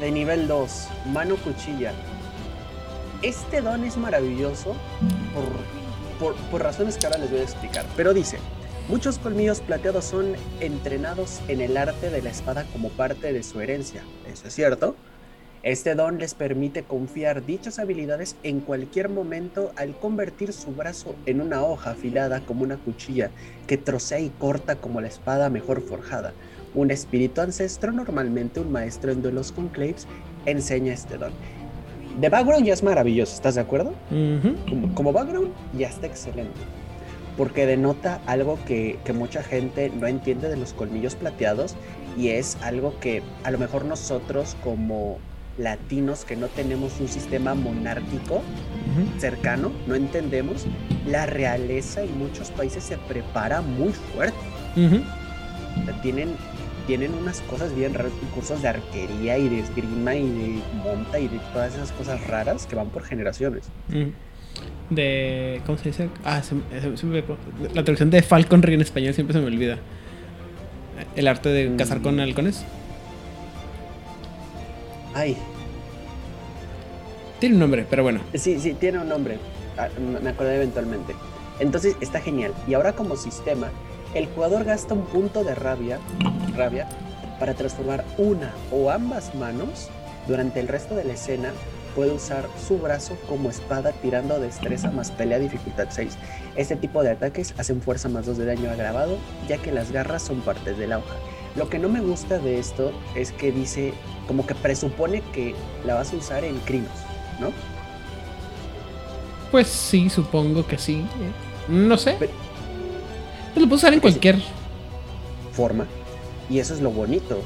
Speaker 2: de nivel 2, mano cuchilla. Este don es maravilloso por, por, razones que ahora les voy a explicar. Pero dice, muchos colmillos plateados son entrenados en el arte de la espada como parte de su herencia. Eso es cierto. Este don les permite confiar dichas habilidades en cualquier momento al convertir su brazo en una hoja afilada como una cuchilla que trocea y corta como la espada mejor forjada. Un espíritu ancestro, normalmente un maestro en duelos con claves, enseña este don. De background ya es maravilloso, ¿estás de acuerdo? como, background ya está excelente. Porque denota algo que, que, mucha gente no entiende de los colmillos plateados y es algo que a lo mejor nosotros como latinos que no tenemos un sistema monárquico cercano, no entendemos, la realeza en muchos países se prepara muy fuerte. tienen tienen unas cosas bien raras, cursos de arquería y de esgrima y de monta y de todas esas cosas raras que van por generaciones.
Speaker 1: Mm. De. ¿Cómo se dice? Ah, la traducción de Falconry en español siempre se me olvida. El arte de mm. cazar con halcones.
Speaker 2: Ay.
Speaker 1: Tiene un nombre, pero bueno.
Speaker 2: Sí, sí, tiene un nombre. Ah, me acordé eventualmente. Entonces está genial. Y ahora como sistema, el jugador gasta un punto de rabia, rabia para transformar una o ambas manos. Durante el resto de la escena puede usar su brazo como espada tirando destreza más pelea dificultad 6. Este tipo de ataques hacen fuerza más 2 de daño agravado, ya que las garras son partes de la hoja. Lo que no me gusta de esto es que dice, como que presupone que la vas a usar en crinos, ¿no?
Speaker 1: Pues sí, supongo que sí. No sé. Pues lo puedo usar en cualquier
Speaker 2: forma. Y eso es lo bonito.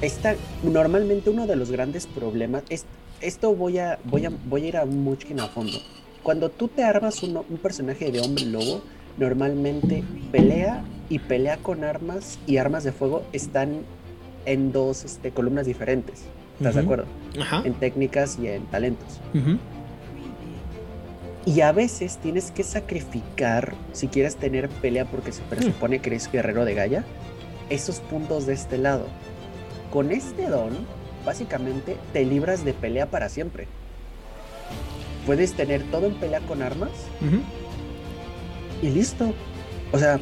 Speaker 2: Esta, normalmente uno de los grandes problemas es esto voy a voy a voy a ir a mucho a fondo. Cuando tú te armas un, un personaje de hombre lobo, normalmente pelea y pelea con armas y armas de fuego están en dos este, columnas diferentes. ¿Estás de acuerdo? En técnicas y en talentos. Y a veces tienes que sacrificar, si quieres tener pelea porque se presupone que eres guerrero de Gaia, esos puntos de este lado. Con este don, básicamente te libras de pelea para siempre. Puedes tener todo en pelea con armas y listo. O sea,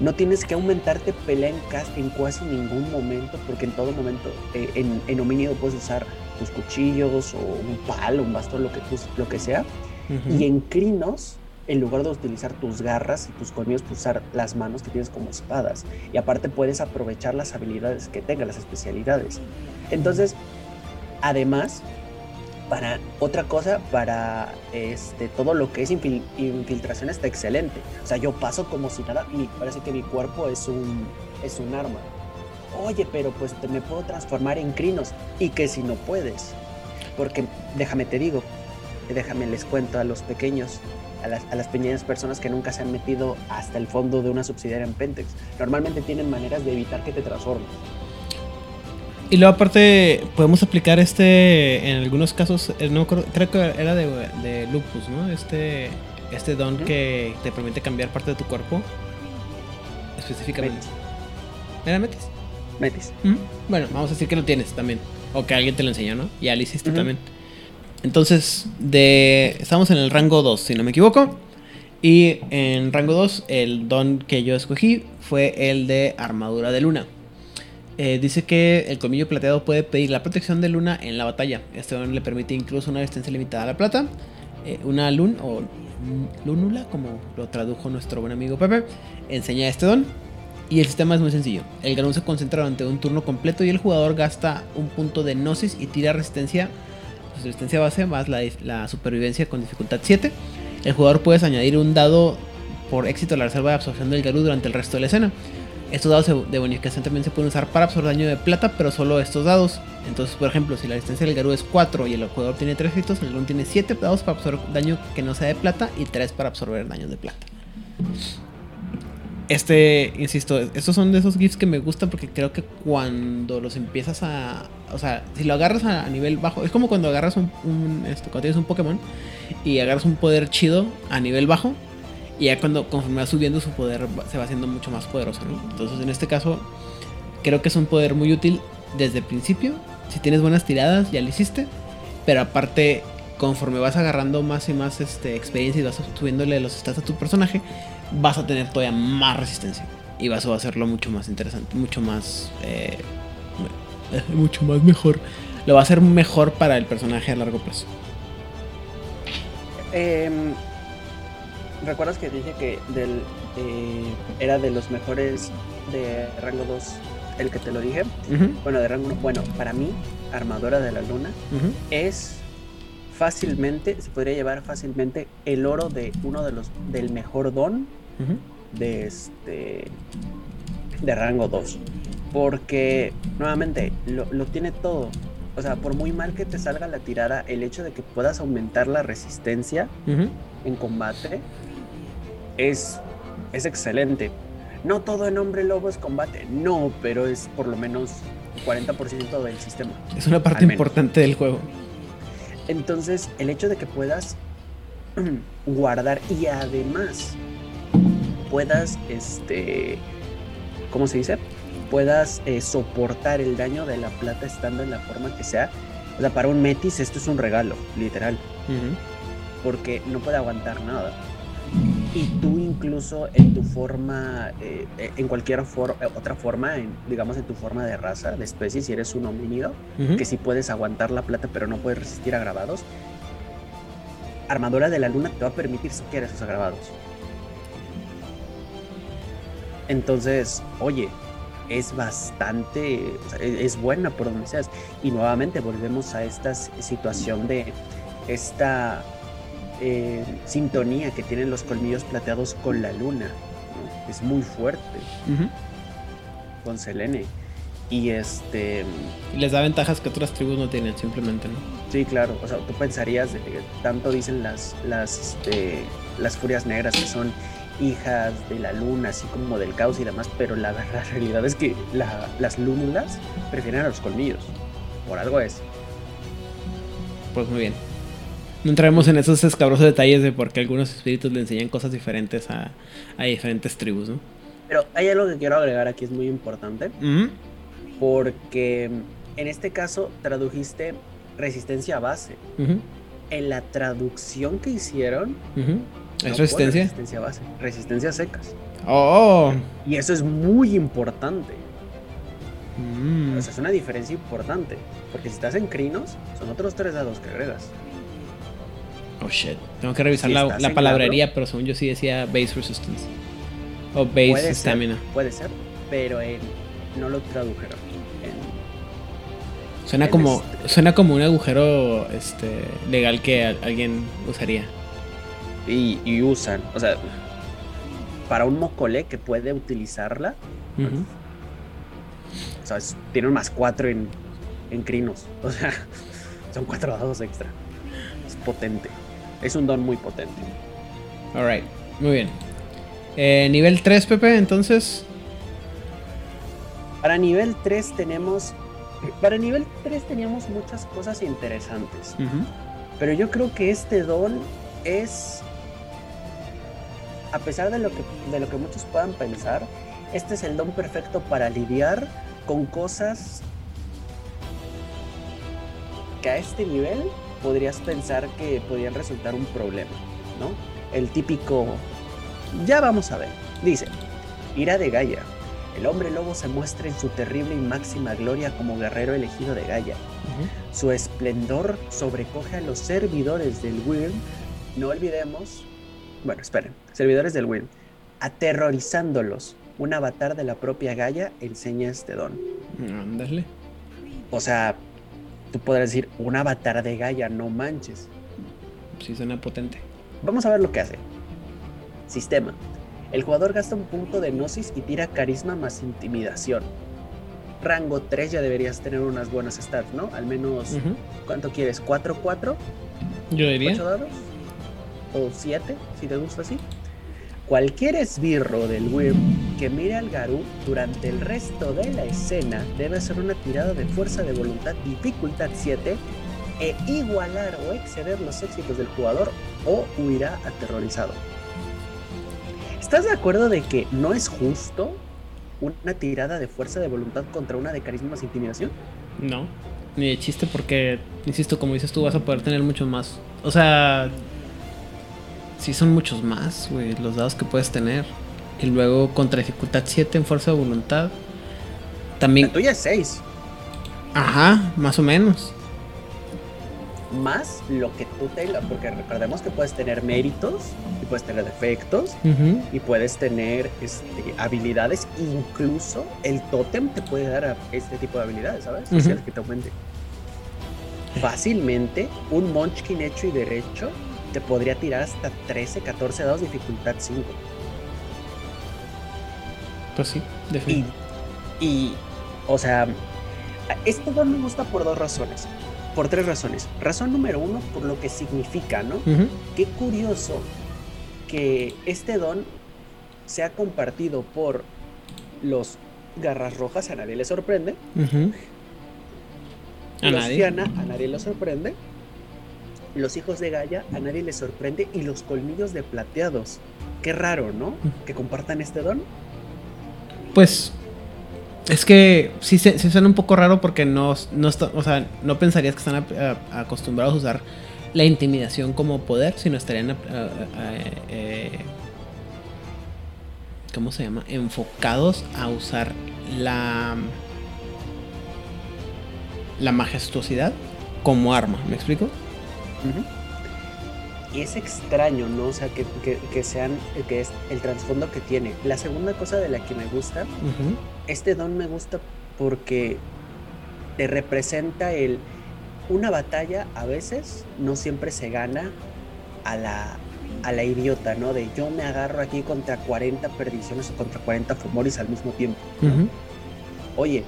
Speaker 2: no tienes que aumentarte pelea en, en casi ningún momento, porque en todo momento, eh, en, en homínido puedes usar tus cuchillos o un palo, un bastón, lo que, lo que sea y en crinos, en lugar de utilizar tus garras y tus colmillos, pues usar las manos que tienes como espadas. Y aparte puedes aprovechar las habilidades que tenga, las especialidades. Entonces, además, para otra cosa, para este todo lo que es infiltración está excelente. O sea, yo paso como si nada y parece que mi cuerpo es un es un arma. Oye, pero pues te, me puedo transformar en crinos y que si no puedes. Porque déjame te digo, déjame les cuento a los pequeños, a las, a las, pequeñas personas que nunca se han metido hasta el fondo de una subsidiaria en Pentex. Normalmente tienen maneras de evitar que te transformes.
Speaker 1: Y luego aparte podemos aplicar este en algunos casos, eh, no creo, que era de, de, lupus, ¿no? Este este don que te permite cambiar parte de tu cuerpo específicamente. ¿Era Metis?
Speaker 2: Metis.
Speaker 1: Bueno, vamos a decir que lo tienes también o que alguien te lo enseñó, ¿no? Ya lo hiciste también. Entonces, de estamos en el rango 2, si no me equivoco. Y en rango 2 el don que yo escogí fue el de armadura de luna. Eh, dice que el colmillo plateado puede pedir la protección de Luna en la batalla. Este don le permite incluso una distancia limitada a la plata. Eh, una lun o lunula, como lo tradujo nuestro buen amigo Pepe, enseña este don. Y el sistema es muy sencillo. El Garún se concentra durante un turno completo y el jugador gasta un punto de Gnosis y tira resistencia, pues, resistencia base más la, la supervivencia con dificultad 7. El jugador puede añadir un dado por éxito a la reserva de absorción del Garú durante el resto de la escena. Estos dados de bonificación también se pueden usar para absorber daño de plata, pero solo estos dados. Entonces, por ejemplo, si la distancia del Garú es 4 y el jugador tiene 3 hitos, el Garú tiene 7 dados para absorber daño que no sea de plata y 3 para absorber daño de plata. Este, insisto, estos son de esos GIFs que me gustan porque creo que cuando los empiezas a. O sea, si lo agarras a, nivel bajo, es como cuando agarras un, este, cuando tienes un Pokémon y agarras un poder chido a nivel bajo y ya cuando conforme va subiendo su poder se va haciendo mucho más poderoso, Entonces en este caso creo que es un poder muy útil desde el principio. Si tienes buenas tiradas ya lo hiciste. Pero aparte conforme vas agarrando más y más este, experiencia y vas subiéndole los stats a tu personaje, vas a tener todavía más resistencia. Y vas a hacerlo mucho más interesante, mucho más... Eh, mucho más mejor. Lo va a hacer mejor para el personaje a largo plazo.
Speaker 2: Eh, ¿Recuerdas que dije que del, eh, era de los mejores de rango 2 el que te lo dije? Bueno, de rango 1. Bueno, para mí, Armadora de la Luna es fácilmente, se podría llevar fácilmente el oro de uno de los, del mejor don de este, de rango 2. Porque, nuevamente, lo, lo tiene todo o sea, por muy mal que te salga la tirada, el hecho de que puedas aumentar la resistencia en combate es, es excelente. No todo en hombre lobo es combate, no, pero es por lo menos 40% del sistema.
Speaker 1: Es una parte importante del juego.
Speaker 2: Entonces, el hecho de que puedas guardar y además puedas, este, ¿cómo se dice? Puedas eh, soportar el daño de la plata estando en la forma que sea. O sea, para un Metis esto es un regalo, literal. Porque no puede aguantar nada y tú incluso en tu forma, eh, en cualquier eh, otra forma, en, digamos en tu forma de raza, de especie, si eres un homínido, que sí puedes aguantar la plata pero no puedes resistir agravados, Armadura de la Luna te va a permitir saquear esos agravados. Entonces, oye, es bastante, es buena por donde seas. Y nuevamente volvemos a esta situación de esta eh, sintonía que tienen los colmillos plateados con la luna. Es muy fuerte. Con Selene. Y este.
Speaker 1: les da ventajas que otras tribus no tienen, simplemente, ¿no?
Speaker 2: Sí, claro. O sea, tú pensarías, de que tanto dicen las, las, este, las furias negras que son hijas de la luna, así como del caos y demás, pero la, la realidad es que las lúnulas prefieren a los colmillos. Por algo es.
Speaker 1: Pues muy bien. No entraremos en esos escabrosos detalles de por qué algunos espíritus le enseñan cosas diferentes a, diferentes tribus, ¿no?
Speaker 2: Pero hay algo que quiero agregar aquí, es muy importante. Porque en este caso tradujiste resistencia base. En la traducción que hicieron,
Speaker 1: ¿es resistencia?
Speaker 2: Resistencia base, resistencia secas.
Speaker 1: Oh.
Speaker 2: Y eso es muy importante. Mm. O sea, es una diferencia importante. Porque si estás en crinos, son otros tres dados que agregas.
Speaker 1: Oh shit. Tengo que revisar la, palabrería, pero según yo sí decía base resistance. O base stamina.
Speaker 2: puede ser, pero no lo tradujeron.
Speaker 1: Suena como,
Speaker 2: este-
Speaker 1: suena como un agujero este, legal que al- alguien usaría.
Speaker 2: Y, y usan, o sea, para un mocole que puede utilizarla,
Speaker 1: Ujú.
Speaker 2: o sea, es- tiene un más cuatro en, en crinos. O sea, son cuatro dados extra. Es potente. Es un don muy potente.
Speaker 1: Alright, muy bien. Eh, nivel 3, Pepe, entonces.
Speaker 2: Para nivel 3 tenemos. Para nivel 3 teníamos muchas cosas interesantes. Pero yo creo que este don es. A pesar de lo que, de lo que muchos puedan pensar, este es el don perfecto para lidiar con cosas que a este nivel podrías pensar que podrían resultar un problema, ¿no? El típico. Ya vamos a ver. Dice: Ira de Gaia. El hombre lobo se muestra en su terrible y máxima gloria como guerrero elegido de Gaia. Su esplendor sobrecoge a los servidores del Wyrm. No olvidemos, bueno, esperen, servidores del Wyrm, aterrorizándolos. Un avatar de la propia Gaia enseña este don.
Speaker 1: Ándale.
Speaker 2: O sea, tú podrás decir, un avatar de Gaia, no manches.
Speaker 1: Sí, suena potente.
Speaker 2: Vamos a ver lo que hace. Sistema. El jugador gasta un punto de gnosis y tira carisma más intimidación. Rango 3 ya deberías tener unas buenas stats, ¿no? Al menos,
Speaker 1: Ujú.
Speaker 2: ¿cuánto quieres? ¿4, 4?
Speaker 1: Yo diría.
Speaker 2: ¿Ocho dados? ¿O siete, si te gusta así? Cualquier esbirro del Wyrm que mire al Garú durante el resto de la escena debe hacer una tirada de fuerza de voluntad dificultad 7 e igualar o exceder los éxitos del jugador o huirá aterrorizado. ¿Estás de acuerdo de que no es justo una tirada de fuerza de voluntad contra una de carisma más intimidación?
Speaker 1: No, ni de chiste porque, insisto, como dices tú, vas a poder tener muchos más. O sea, sí son muchos más, güey, los dados que puedes tener. Y luego contra dificultad 7 en fuerza de voluntad. También,
Speaker 2: La tuya es 6.
Speaker 1: ajá, más o menos.
Speaker 2: más lo que tú tengas, porque recordemos que puedes tener méritos y puedes tener defectos y puedes tener este, habilidades, incluso el tótem te puede dar a este tipo de habilidades, ¿sabes?
Speaker 1: Ujú.
Speaker 2: Sociales que te aumente. Fácilmente, un Munchkin hecho y derecho te podría tirar hasta 13, 14 dados dificultad 5.
Speaker 1: Pues sí,
Speaker 2: Y,
Speaker 1: definitivamente.
Speaker 2: y, o sea, este don me gusta por dos razones. Por tres razones. Razón número uno, por lo que significa, ¿no? Qué curioso que este don sea compartido por los garras rojas, a nadie le sorprende.
Speaker 1: Ujú. A
Speaker 2: los
Speaker 1: nadie.
Speaker 2: Fiana, a nadie le sorprende. Los hijos de Gaia, a nadie le sorprende. Y los colmillos de plateados. Qué raro, ¿no? Que compartan este don.
Speaker 1: Pues es que sí, se- suena un poco raro porque no, no, está- o sea, no pensarías que están a- acostumbrados a usar la intimidación como poder, sino estarían, a- eh, ¿cómo se llama? Enfocados a usar la la majestuosidad como arma, ¿me explico?
Speaker 2: Y es extraño, ¿no? O sea, que, que- que sean, que es el trasfondo que tiene. La segunda cosa de la que me gusta este don me gusta porque te representa el una batalla a veces no siempre se gana a la a la idiota, ¿no? De yo me agarro aquí contra 40 perdiciones o contra 40 fumoris al mismo tiempo. Oye,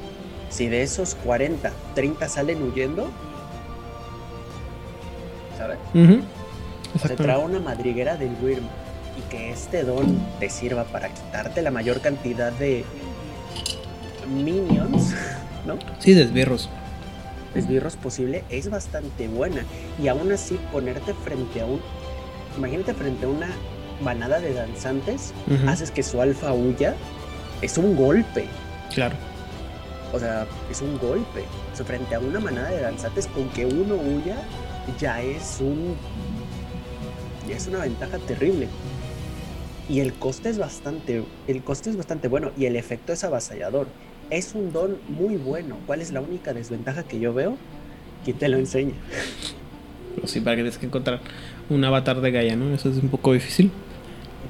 Speaker 2: si de esos 40, 30 salen huyendo, ¿sabes? Se trae una madriguera del Wyrm y que este don te sirva para quitarte la mayor cantidad de minions, ¿no?
Speaker 1: Sí, desbirros.
Speaker 2: esbirros posible es bastante buena. Y aún así ponerte frente a un... Imagínate frente a una manada de danzantes, haces que su alfa huya, es un golpe.
Speaker 1: Claro.
Speaker 2: O sea, es un golpe. O sea, frente a una manada de danzantes, con que uno huya, ya es un... Ya es una ventaja terrible. Y el coste es bastante... El coste es bastante bueno y el efecto es avasallador. Es un don muy bueno. ¿Cuál es la única desventaja que yo veo? ¿Quién te lo enseña?
Speaker 1: Pero sí, para que tienes que encontrar un avatar de Gaia, ¿no? Eso es un poco difícil.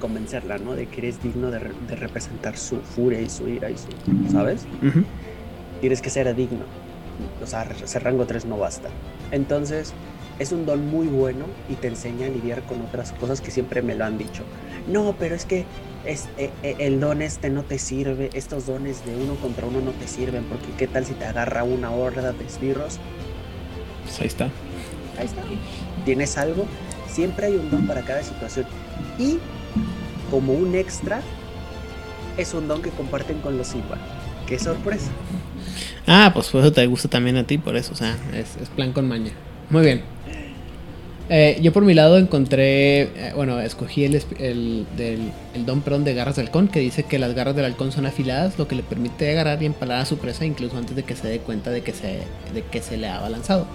Speaker 2: Convencerla, ¿no? De que eres digno de, re- de representar su furia y su ira y su... ¿Sabes?
Speaker 1: Ujú.
Speaker 2: Tienes que ser digno. o sea, ser rango 3 no basta. Entonces, es un don muy bueno y te enseña a lidiar con otras cosas que siempre me lo han dicho. No, pero es que es, eh, eh, el don este no te sirve, estos dones de uno contra uno no te sirven, porque qué tal si te agarra una horda de esbirros.
Speaker 1: Pues ahí está.
Speaker 2: Ahí está. ¿Tienes algo? Siempre hay un don para cada situación. Y como un extra, es un don que comparten con los Silva. ¡Qué sorpresa!
Speaker 1: Ah, pues eso te gusta también a ti, por eso, o sea, es, es plan con maña. Muy bien. Eh, yo por mi lado encontré, eh, bueno, escogí el, don perdón, de garras de halcón, que dice que las garras del halcón son afiladas, lo que le permite agarrar y empalar a su presa incluso antes de que se dé cuenta de que se, le ha balanzado.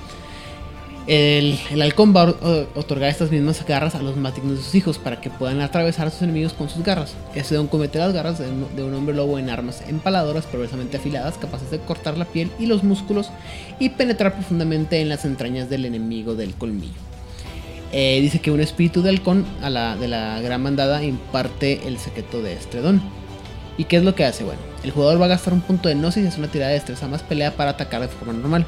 Speaker 1: El, halcón va a otorgar estas mismas garras a los más dignos de sus hijos para que puedan atravesar a sus enemigos con sus garras. Este don comete las garras de un, de un hombre lobo en armas empaladoras perversamente afiladas, capaces de cortar la piel y los músculos y penetrar profundamente en las entrañas del enemigo del colmillo. Eh, dice que un espíritu de halcón a la, de la gran mandada imparte el secreto de don. ¿Y qué es lo que hace? Bueno, el jugador va a gastar un punto de gnosis y hacer una tirada de destreza más pelea para atacar de forma normal.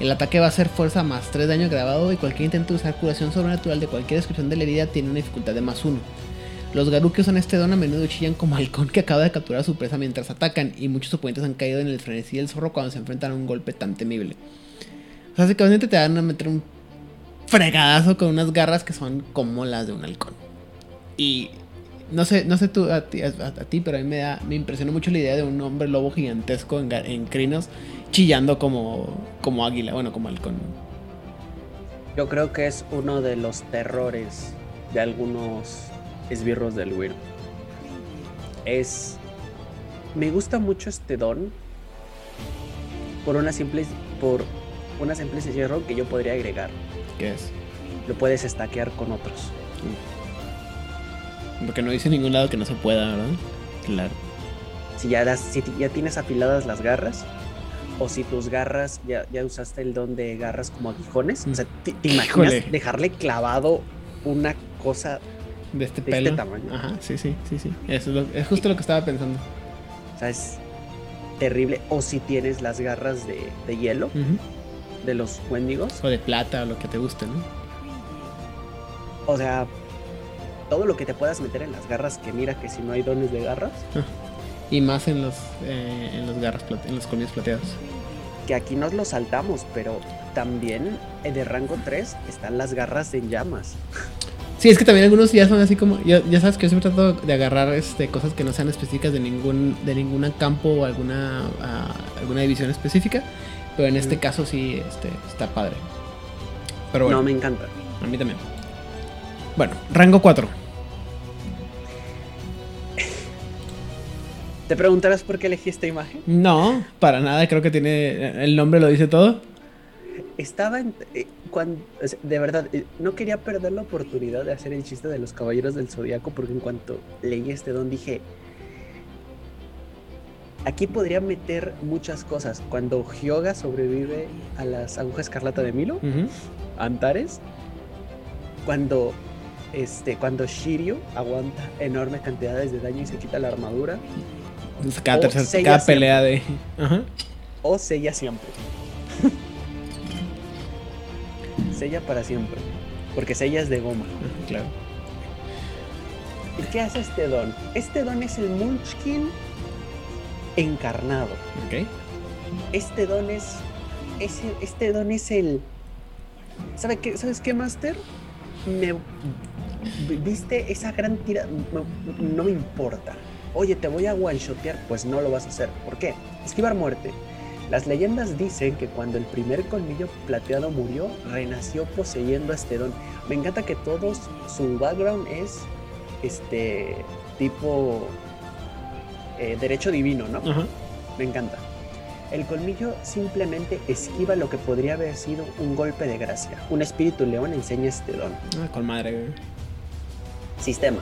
Speaker 1: El ataque va a ser fuerza más 3 daño grabado y cualquier intento de usar curación sobrenatural de cualquier descripción de la herida tiene una dificultad de más 1. Los Garú que usan este don a menudo chillan como halcón que acaba de capturar a su presa mientras atacan y muchos oponentes han caído en el frenesí del zorro cuando se enfrentan a un golpe tan temible. O sea, básicamente te van a meter un fregadazo con unas garras que son como las de un halcón. Y no sé, no sé tú a ti, pero a mí me da, me impresionó mucho la idea de un hombre lobo gigantesco en, crinos chillando como, como águila, bueno, como halcón.
Speaker 2: Yo creo que es uno de los terrores de algunos esbirros del Wiro. Es. Me gusta mucho este don. Por una simple. Por una simple razón que yo podría agregar.
Speaker 1: ¿Qué es?
Speaker 2: Lo puedes estaquear con otros.
Speaker 1: Porque no dice en ningún lado que no se pueda, ¿verdad? Claro.
Speaker 2: Si ya, das, si ya tienes afiladas las garras, o si tus garras, ya, ya usaste el don de garras como aguijones, o sea, ¿te, te imaginas
Speaker 1: Híjole.
Speaker 2: dejarle clavado una cosa
Speaker 1: De este
Speaker 2: de
Speaker 1: pelo.
Speaker 2: este tamaño?
Speaker 1: Ajá, sí, sí, sí, sí. Eso es, lo- es justo lo que estaba pensando.
Speaker 2: O sea, es terrible. O si tienes las garras de, de hielo
Speaker 1: Ujú.
Speaker 2: De los wendigos,
Speaker 1: O de plata, o lo que te guste, ¿no?
Speaker 2: o sea, todo lo que te puedas meter en las garras, que mira que si no hay dones de garras,
Speaker 1: Y más en los, eh, en los garras, en los colmillos plateados.
Speaker 2: que aquí nos lo saltamos, pero también eh, de rango 3 están las garras en llamas.
Speaker 1: Sí, es que también algunos ya son así como. Ya, ya sabes que yo siempre trato de agarrar este, cosas que no sean específicas de ningún de ningún campo o alguna, ah, alguna división específica. Pero en este caso sí este, está padre. Pero bueno,
Speaker 2: No, me encanta.
Speaker 1: a mí también. Bueno, rango 4.
Speaker 2: ¿Te preguntarás por qué elegí esta imagen?
Speaker 1: No, para nada, creo que tiene. El nombre lo dice todo.
Speaker 2: Estaba en, eh, cuando, de verdad, eh, no quería perder la oportunidad de hacer el chiste de los caballeros del zodiaco porque en cuanto leí este don dije, aquí podría meter muchas cosas. Cuando Hyoga sobrevive a las agujas escarlata de Milo. Antares, cuando este, cuando Shiryu aguanta enormes cantidades de daño y se quita la armadura,
Speaker 1: Cada,
Speaker 2: O
Speaker 1: tercer- cada
Speaker 2: siempre.
Speaker 1: pelea de. Ajá.
Speaker 2: o sella siempre. sella para siempre, porque sella es de goma.
Speaker 1: Claro.
Speaker 2: ¿Y qué hace este don? Este don es el Munchkin encarnado.
Speaker 1: Ok.
Speaker 2: Este don es, es el- este don es el ¿Sabe qué, ¿Sabes qué, Master? Me vi- viste esa gran tira, no, no me importa. Oye, te voy a one-shotear, pues no lo vas a hacer. ¿Por qué? Esquivar muerte. Las leyendas dicen que cuando el primer colmillo plateado murió, renació poseyendo a este don. Me encanta que todos su background es este tipo eh, derecho divino, ¿no?
Speaker 1: Ajá.
Speaker 2: Me encanta. El colmillo simplemente esquiva lo que podría haber sido un golpe de gracia. Un espíritu león enseña este don.
Speaker 1: Ah, con madre, güey.
Speaker 2: Sistema.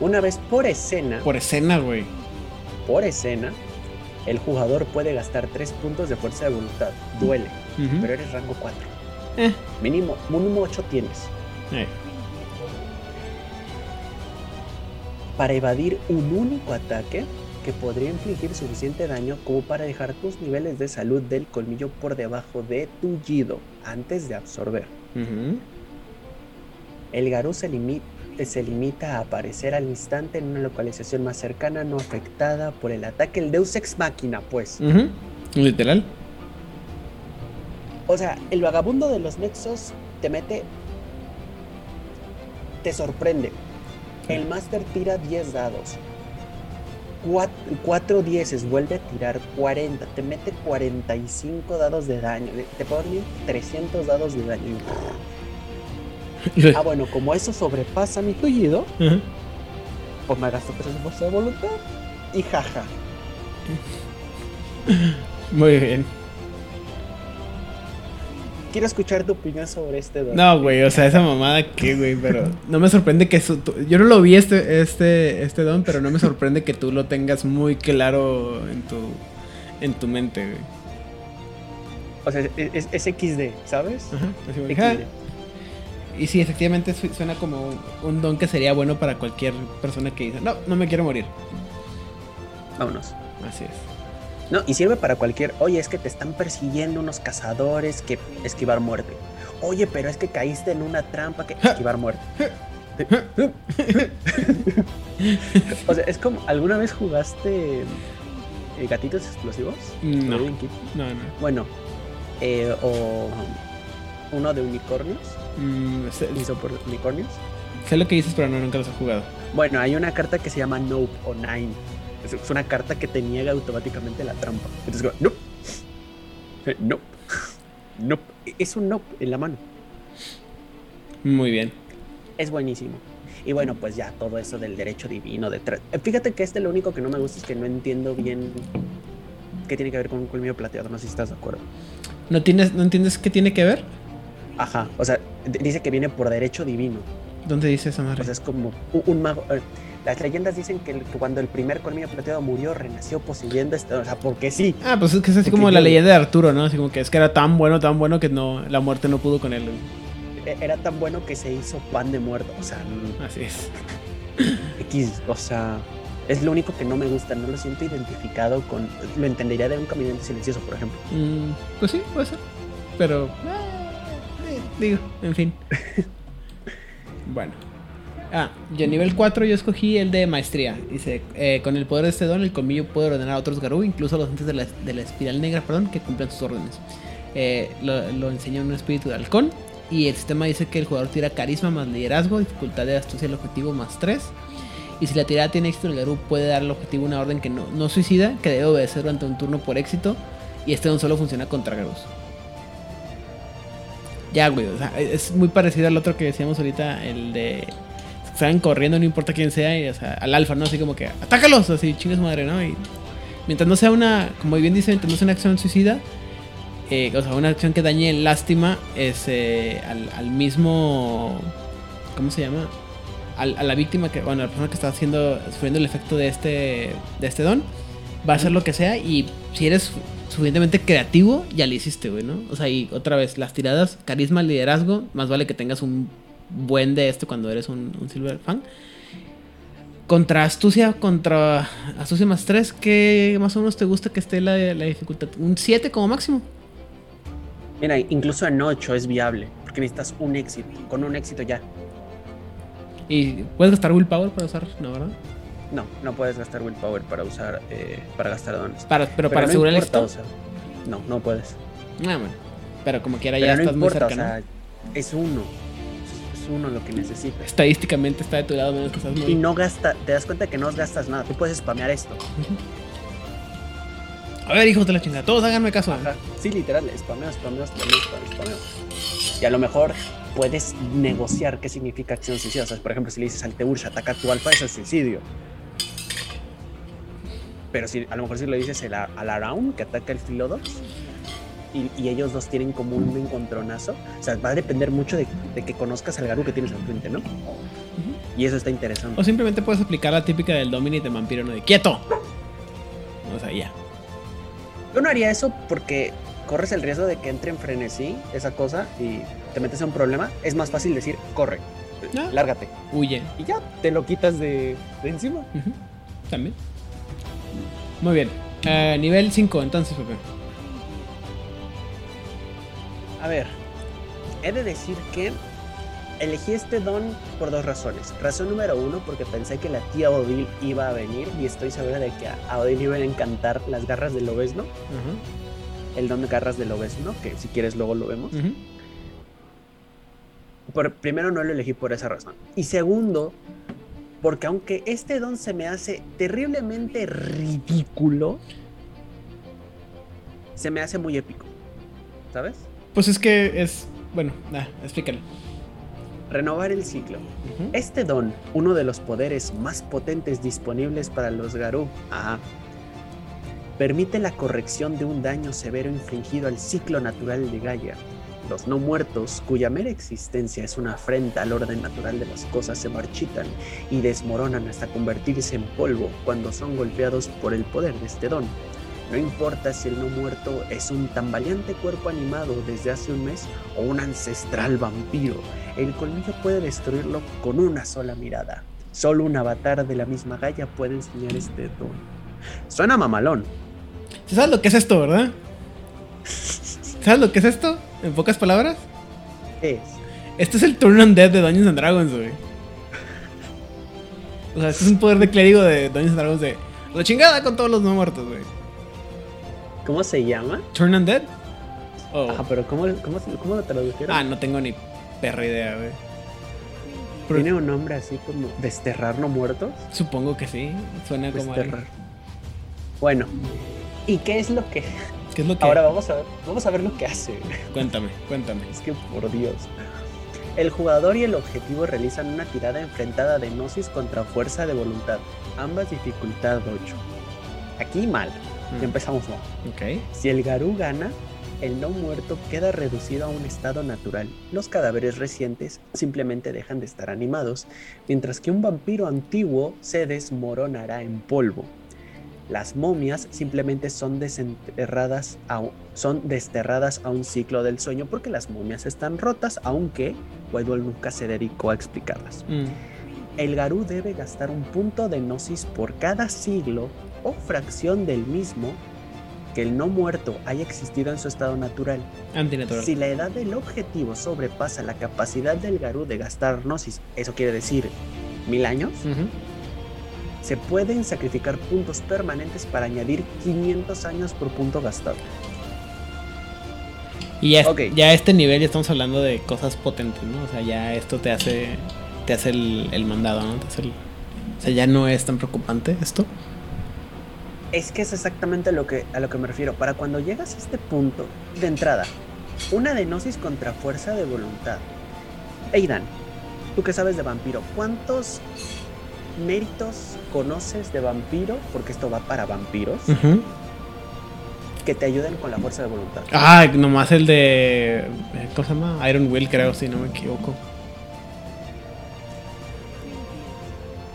Speaker 2: Una vez por escena,
Speaker 1: Por escena, güey.
Speaker 2: por escena, el jugador puede gastar 3 puntos de fuerza de voluntad. Duele, pero eres rango 4.
Speaker 1: Eh,
Speaker 2: Mínimo, mínimo 8 tienes.
Speaker 1: eh.
Speaker 2: Para evadir un único ataque, que podría infligir suficiente daño como para dejar tus niveles de salud del colmillo por debajo de tullido antes de absorber. El Garú se, limi- se limita a aparecer al instante en una localización más cercana no afectada por el ataque. El Deus Ex Máquina, pues.
Speaker 1: Literal.
Speaker 2: O sea, el vagabundo de los nexos te mete. Te sorprende. El Master tira 10 dados. 4 dieces, vuelve a tirar 40. Te mete 45 dados de daño. Te pone 300 dados de daño. Ah, bueno, como eso sobrepasa mi tullido,
Speaker 1: Ujú.
Speaker 2: pues me gasto 3 de fuerza de voluntad. Y jaja.
Speaker 1: Muy bien.
Speaker 2: Quiero escuchar tu opinión sobre este don.
Speaker 1: No, güey, o sea, esa mamada que, güey, pero no me sorprende que su- tú- yo no lo vi este, este, este don, pero no me sorprende que tú lo tengas muy claro en tu, en tu mente, güey.
Speaker 2: O sea, es, es- XD, ¿sabes?
Speaker 1: Ajá, así como, "Ah".
Speaker 2: XD.
Speaker 1: Y sí, efectivamente su- suena como un, un don que sería bueno para cualquier persona que dice, no, no me quiero morir.
Speaker 2: Vámonos.
Speaker 1: Así es.
Speaker 2: No, y sirve para cualquier. Oye, es que te están persiguiendo unos cazadores que esquivar muerte. Oye, pero es que caíste en una trampa que esquivar muerte. o sea, es como. ¿Alguna vez jugaste eh, gatitos explosivos?
Speaker 1: No. No, no.
Speaker 2: Bueno, eh, o uno de unicornios.
Speaker 1: Mm,
Speaker 2: Hizo por unicornios.
Speaker 1: sé lo que dices, pero no, nunca los he jugado.
Speaker 2: Bueno, hay una carta que se llama Nope o Nine. Es, una carta que te niega automáticamente la trampa. Entonces. Eh, Nope. Nope. Es un Nope en la mano.
Speaker 1: Muy bien.
Speaker 2: Es buenísimo. Y bueno, pues ya todo eso del derecho divino. De Eh, Fíjate que este lo único que no me gusta es que no entiendo bien qué tiene que ver con un colmillo plateado. No sé si estás de acuerdo.
Speaker 1: ¿No, tienes, ¿No entiendes qué tiene que ver?
Speaker 2: Ajá. O sea, dice que viene por derecho divino.
Speaker 1: ¿Dónde dice esa madre?
Speaker 2: O sea, es como un, un mago. eh, Las leyendas dicen que, el- que cuando el primer colmillo plateado murió, renació poseyendo este. O sea, porque sí.
Speaker 1: Ah, pues es que es así
Speaker 2: Porque
Speaker 1: como la leyenda de Arturo, ¿no? Así como que es que era tan bueno, tan bueno que no, la muerte no pudo con él.
Speaker 2: E- Era tan bueno que se hizo pan de muerto. O sea,
Speaker 1: Así es.
Speaker 2: X. O sea, es lo único que no me gusta. No lo siento identificado con. Lo entendería de un caminante silencioso, por ejemplo.
Speaker 1: Mm, pues sí, puede ser. Pero. eh, eh, digo, en fin. bueno. Ah, y a nivel 4 yo escogí el de maestría. Dice, eh, con el poder de este don, el colmillo puede ordenar a otros Garú, incluso a los antes de la, de la espiral negra, perdón, que cumplan sus órdenes. Eh, lo, lo enseña un espíritu de halcón. Y el sistema dice que el jugador tira carisma más liderazgo, dificultad de astucia al objetivo más 3. Y si la tirada tiene éxito, el Garú puede dar al objetivo una orden que no, no suicida, que debe obedecer durante un turno por éxito. Y este don solo funciona contra Garús. Ya, güey, o sea, es muy parecido al otro que decíamos ahorita, el de. Salen corriendo, no importa quién sea, y, o sea, al alfa, ¿no? Así como que, ¡atácalos! Así, chingue su madre, ¿no? Y mientras no sea una, como bien dice, mientras no sea una acción suicida, eh, o sea, una acción que dañe lástima, es eh, al, al mismo. ¿Cómo se llama? Al- a la víctima que, bueno, a la persona que está haciendo, sufriendo el efecto de este, de este don, va a hacer lo que sea y si eres suficientemente creativo, ya le hiciste, güey, ¿no? O sea, y otra vez, las tiradas, carisma, liderazgo, más vale que tengas un buen de esto cuando eres un, un Silver fan. Contra astucia, contra astucia más 3, ¿qué más o menos te gusta que esté la, la dificultad? Un 7 como máximo.
Speaker 2: Mira, incluso en 8 es viable. Porque necesitas un éxito. Con un éxito ya.
Speaker 1: Y puedes gastar willpower para usar, ¿no, verdad?
Speaker 2: No, no puedes gastar willpower para usar. eh, para gastar dones.
Speaker 1: Para, pero, para
Speaker 2: no
Speaker 1: asegurar el éxito.
Speaker 2: o sea, no, no puedes.
Speaker 1: Ah, bueno. Pero como quiera,
Speaker 2: Pero
Speaker 1: ya
Speaker 2: no
Speaker 1: estás muy cerca,
Speaker 2: o
Speaker 1: ¿no?
Speaker 2: sea, es uno. Es uno lo que necesitas.
Speaker 1: Estadísticamente está de tu lado menos que estás
Speaker 2: Y
Speaker 1: muy...
Speaker 2: no gasta, te das cuenta que no gastas nada. Tú puedes spamear esto.
Speaker 1: A ver, hijos de la chingada, todos háganme caso.
Speaker 2: Ajá. Sí, literal, spameo, spameo, spameo, spameo, spameo. Y a lo mejor puedes negociar qué significa acción suicida. O sea, por ejemplo, si le dices al Teursha, ataca a tu alfa, es suicidio. Pero si a lo mejor si le dices el a- al Around, que ataca el Philodox, y, y ellos dos tienen como un encontronazo, o sea, va a depender mucho de, de que conozcas al Garú que tienes enfrente, ¿no? Y eso está interesante.
Speaker 1: O simplemente puedes aplicar la típica del Dominate de vampiro, ¿no? De quieto. O sea, ya.
Speaker 2: Yo no haría eso porque corres el riesgo de que entre en frenesí esa cosa y te metes en un problema. Es más fácil decir, corre,
Speaker 1: Ah.
Speaker 2: lárgate.
Speaker 1: Huye.
Speaker 2: Y ya, te lo quitas de, de encima.
Speaker 1: También. Muy bien. Eh, nivel 5, entonces, Pepe.
Speaker 2: A ver, he de decir que elegí este don por dos razones. Razón número uno, porque pensé que la tía Odil iba a venir y estoy segura de que a Odil iban a encantar las garras del obesno. El don de garras del obesno, que si quieres luego lo vemos. por, primero no lo elegí por esa razón. Y segundo, porque aunque este don se me hace terriblemente ridículo, se me hace muy épico. ¿Sabes?
Speaker 1: Pues es que es. Bueno, ah, explícalo.
Speaker 2: Renovar el ciclo. Este don, uno de los poderes más potentes disponibles para los Garú, permite la corrección de un daño severo infligido al ciclo natural de Gaia. Los no muertos, cuya mera existencia es una afrenta al orden natural de las cosas, se marchitan y desmoronan hasta convertirse en polvo cuando son golpeados por el poder de este don. No importa si el no muerto es un tan valiente cuerpo animado desde hace un mes o un ancestral vampiro, el colmillo puede destruirlo con una sola mirada. Solo un avatar de la misma Gaia puede enseñar este don. Suena mamalón.
Speaker 1: ¿Sabes lo que es esto, verdad? ¿Sabes lo que es esto? En pocas palabras.
Speaker 2: ¿Qué es?
Speaker 1: Este es el Turn on Dead de Dungeons and Dragons, güey. O sea, este es un poder de clérigo de Dungeons and Dragons de la chingada con todos los no muertos, güey.
Speaker 2: ¿Cómo se llama?
Speaker 1: Turn on Dead.
Speaker 2: Oh. pero ¿cómo, cómo, cómo lo tradujeron?
Speaker 1: Ah, no tengo ni perra idea, güey.
Speaker 2: ¿Tiene un nombre así como desterrar no muertos?
Speaker 1: Supongo que sí. Suena como.
Speaker 2: Desterrar. Bueno, ¿y qué es lo que.?
Speaker 1: ¿Qué es lo que.?
Speaker 2: Ahora vamos a ver, vamos a ver lo que hace.
Speaker 1: Cuéntame, cuéntame.
Speaker 2: Es que por Dios. El jugador y el objetivo realizan una tirada enfrentada de Gnosis contra fuerza de voluntad. Ambas dificultad 8. Aquí mal. Mm. Empezamos mal. Si el Garú gana, el no muerto queda reducido a un estado natural. Los cadáveres recientes simplemente dejan de estar animados, mientras que un vampiro antiguo se desmoronará en polvo. Las momias simplemente son desenterradas a, son desterradas a un ciclo del sueño porque las momias están rotas, aunque Waidwell nunca se dedicó a explicarlas. Mm. El Garú debe gastar un punto de gnosis por cada siglo o fracción del mismo que el no muerto haya existido en su estado natural.
Speaker 1: Antinatural.
Speaker 2: Si la edad del objetivo sobrepasa la capacidad del Garú de gastar gnosis, eso quiere decir mil años, se pueden sacrificar puntos permanentes para añadir 500 años por punto gastado.
Speaker 1: Y ya, ya a este nivel ya estamos hablando de cosas potentes, ¿no? O sea, ya esto te hace te hace el, mandado, ¿no? o sea, ya no es tan preocupante esto.
Speaker 2: Es que es exactamente a lo que, a lo que me refiero. Para cuando llegas a este punto, de entrada, una denosis contra fuerza de voluntad. Aidan, tú que sabes de vampiro, ¿cuántos méritos conoces de vampiro? Porque esto va para vampiros. Que te ayuden con la fuerza de voluntad.
Speaker 1: Ah, nomás el de. ¿Cómo se llama? Iron Will, creo, si no me equivoco.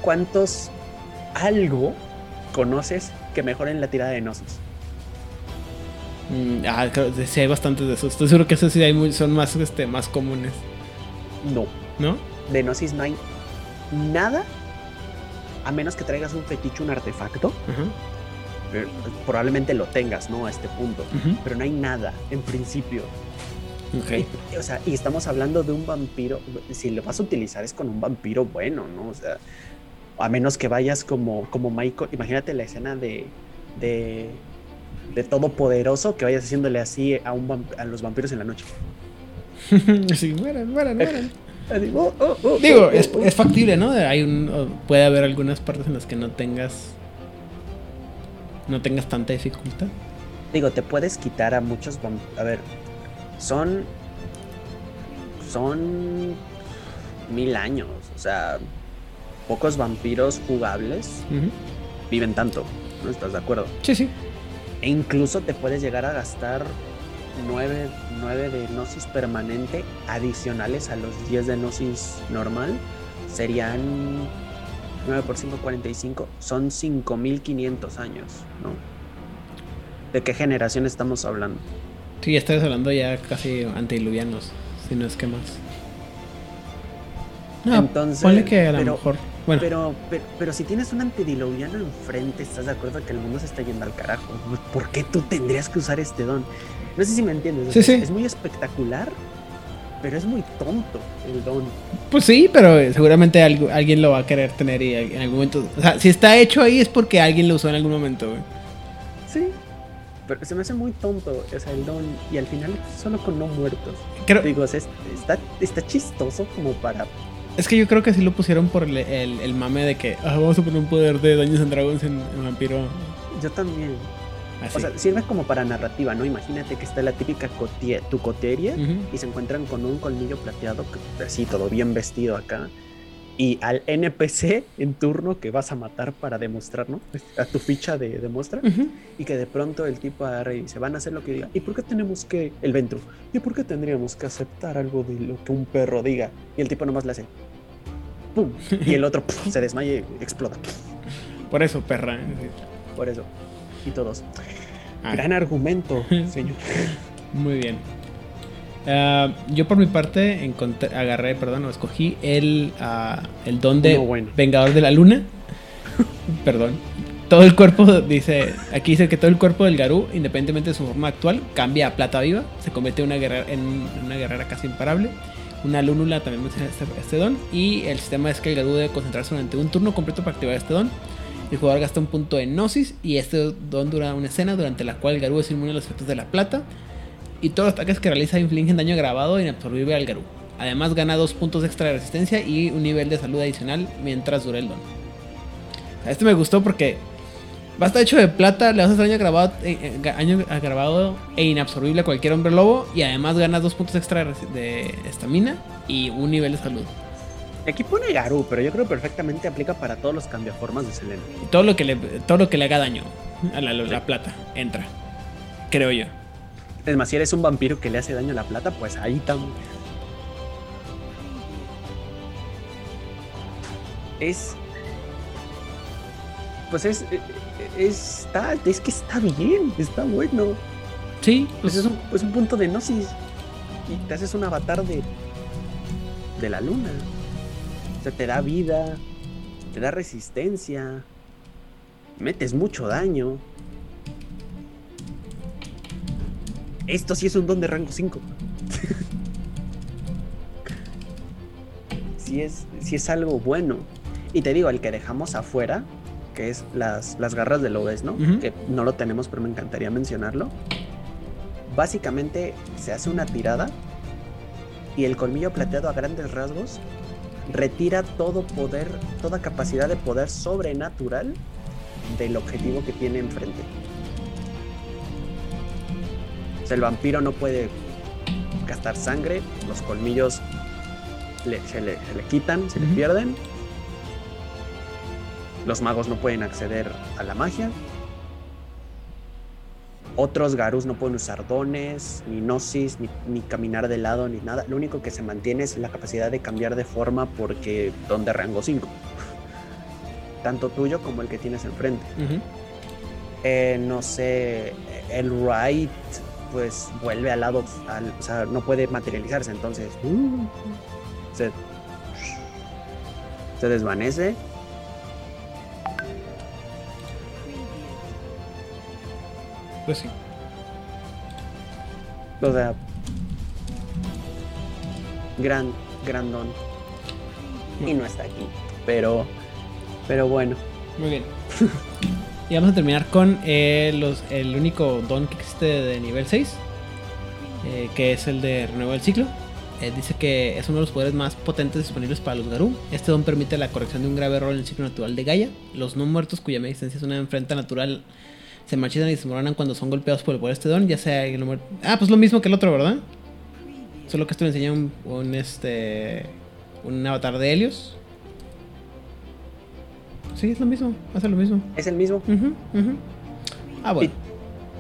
Speaker 2: ¿Cuántos algo conoces que mejoren la tirada de Gnosis.
Speaker 1: Mm, ah, sí hay bastantes de esos. Estoy seguro que esos sí hay son más, este, más comunes.
Speaker 2: No.
Speaker 1: ¿No?
Speaker 2: De Gnosis no hay nada, a menos que traigas un fetiche, un artefacto. Eh, probablemente lo tengas, ¿no? A este punto. Pero no hay nada, en principio.
Speaker 1: Okay.
Speaker 2: Y, o sea, y estamos hablando de un vampiro. Si lo vas a utilizar es con un vampiro bueno, ¿no? O sea, a menos que vayas como, como Michael, imagínate la escena de, de, de Todopoderoso que vayas haciéndole así a, un, a los vampiros en la noche.
Speaker 1: sí, mueran, mueran, mueran. Oh, oh, oh, Digo, es, es, factible, ¿no? Hay un, puede haber algunas partes en las que no tengas no tengas tanta dificultad.
Speaker 2: Digo, te puedes quitar a muchos a ver, son son mil años, o sea, pocos vampiros jugables viven tanto. ¿No estás de acuerdo?
Speaker 1: Sí, sí.
Speaker 2: E incluso te puedes llegar a gastar 9, de gnosis permanente adicionales a los 10 de gnosis normal. Serían 9 por 5, 45. Son 5500 años, ¿no? ¿De qué generación estamos hablando?
Speaker 1: Sí, estás hablando ya casi antediluvianos, si no es que más. No, Entonces, ponle que a lo mejor Bueno,
Speaker 2: Pero, pero, pero si tienes un antediluviano enfrente, ¿estás de acuerdo que el mundo se está yendo al carajo? ¿Por qué tú tendrías que usar este don? No sé si me entiendes.
Speaker 1: Sí, sí.
Speaker 2: Es muy espectacular, pero es muy tonto el don.
Speaker 1: pues sí, pero seguramente algo- alguien lo va a querer tener y en algún momento. O sea, si está hecho ahí es porque alguien lo usó en algún momento, güey.
Speaker 2: Sí. Pero se me hace muy tonto, o sea, el don. Y al final solo con no muertos.
Speaker 1: Creo,
Speaker 2: Digo, o sea, es- está, está chistoso como para...
Speaker 1: es que yo creo que sí lo pusieron por el, el- el mame de que ah, vamos a poner un poder de Dungeons and Dragons en, en Vampiro.
Speaker 2: Yo también.
Speaker 1: Así.
Speaker 2: O sea, sirve como para narrativa, ¿no? Imagínate que está la típica cotie- tu coteria
Speaker 1: Ujú.
Speaker 2: y se encuentran con un colmillo plateado, así todo bien vestido acá. Y al NPC en turno que vas a matar para demostrar, ¿no? A tu ficha de demuestra.
Speaker 1: Ujú.
Speaker 2: Y que de pronto el tipo agarre y dice, van a hacer lo que diga. ¿Y por qué tenemos que, el Ventru, ¿y por qué tendríamos que aceptar algo de lo que un perro diga? Y el tipo nomás le hace, ¡pum! Y el otro ¡pum! se desmaya y explota.
Speaker 1: Por eso, perra.
Speaker 2: Por eso. Y todos.
Speaker 1: Ah,
Speaker 2: Gran argumento, señor.
Speaker 1: Muy bien. Ah, yo por mi parte encontré, agarré, perdón, o escogí el, ah, el don de
Speaker 2: bueno.
Speaker 1: Vengador de la Luna. perdón. Todo el cuerpo, dice, aquí dice que todo el cuerpo del Garú, independientemente de su forma actual, cambia a plata viva, se convierte en una guerrera, en una guerrera casi imparable. Una lúnula también menciona este, este don. Y el sistema es que el Garú debe concentrarse durante un turno completo para activar este don. El jugador gasta un punto de Gnosis y este don dura una escena durante la cual el Garú es inmune a los efectos de la plata. Y todos los ataques que realiza infligen daño grabado e inabsorbible al Garú. Además gana dos puntos extra de resistencia y un nivel de salud adicional mientras dure el don. Este me gustó porque va a estar hecho de plata, le vas a hacer daño grabado, eh, eh, daño agravado e inabsorbible a cualquier hombre lobo. Y además ganas dos puntos extra de estamina y un nivel de salud.
Speaker 2: Aquí pone Garú, pero yo creo perfectamente aplica para todos los cambiaformas de Selene.
Speaker 1: Y todo lo que le, todo lo que le haga daño a la, la plata entra. Creo yo.
Speaker 2: Es más, si eres un vampiro que le hace daño a la plata, pues ahí también. Es. Pues es. es- Está, es que está bien, está bueno.
Speaker 1: Sí,
Speaker 2: Pues
Speaker 1: pues
Speaker 2: es un, es un punto de gnosis. Y te haces un avatar de. de la luna. O sea, te da vida, te da resistencia, metes mucho daño. Esto sí es un don de rango 5. sí, es, es algo bueno. Y te digo, el que dejamos afuera, que es las, las garras de Lobes, ¿no? Que no lo tenemos, pero me encantaría mencionarlo. Básicamente se hace una tirada y el colmillo plateado a grandes rasgos retira todo poder, toda capacidad de poder sobrenatural del objetivo que tiene enfrente. Sea, el vampiro no puede gastar sangre, los colmillos le- se, le, se le quitan, se le
Speaker 1: Ujú.
Speaker 2: pierden. Los magos no pueden acceder a la magia. Otros Garus no pueden usar dones, ni gnosis, ni, ni caminar de lado, ni nada. Lo único que se mantiene es la capacidad de cambiar de forma porque don de rango 5. Tanto tuyo como el que tienes enfrente. Eh, no sé, el right pues vuelve al lado, al- o sea, no puede materializarse, entonces uh, se, se desvanece.
Speaker 1: pues sí.
Speaker 2: O sea, gran, gran don. Y no está aquí, pero, pero bueno.
Speaker 1: Muy bien. y vamos a terminar con eh, el único don que existe de nivel 6, eh, que es el de renuevo del ciclo. Eh, dice que es uno de los poderes más potentes disponibles para los Garú. Este don permite la corrección de un grave error en el ciclo natural de Gaia. Los no muertos cuya media distancia es una enfrenta natural se marchitan y se desmoronan cuando son golpeados por el poder de este don, ya sea el no Ah, pues lo mismo que el otro, ¿verdad? Solo que esto le enseña un, un, este un avatar de Helios. Sí, es lo mismo, hace lo mismo.
Speaker 2: Es el mismo.
Speaker 1: Ujú, ujú. Ah, bueno.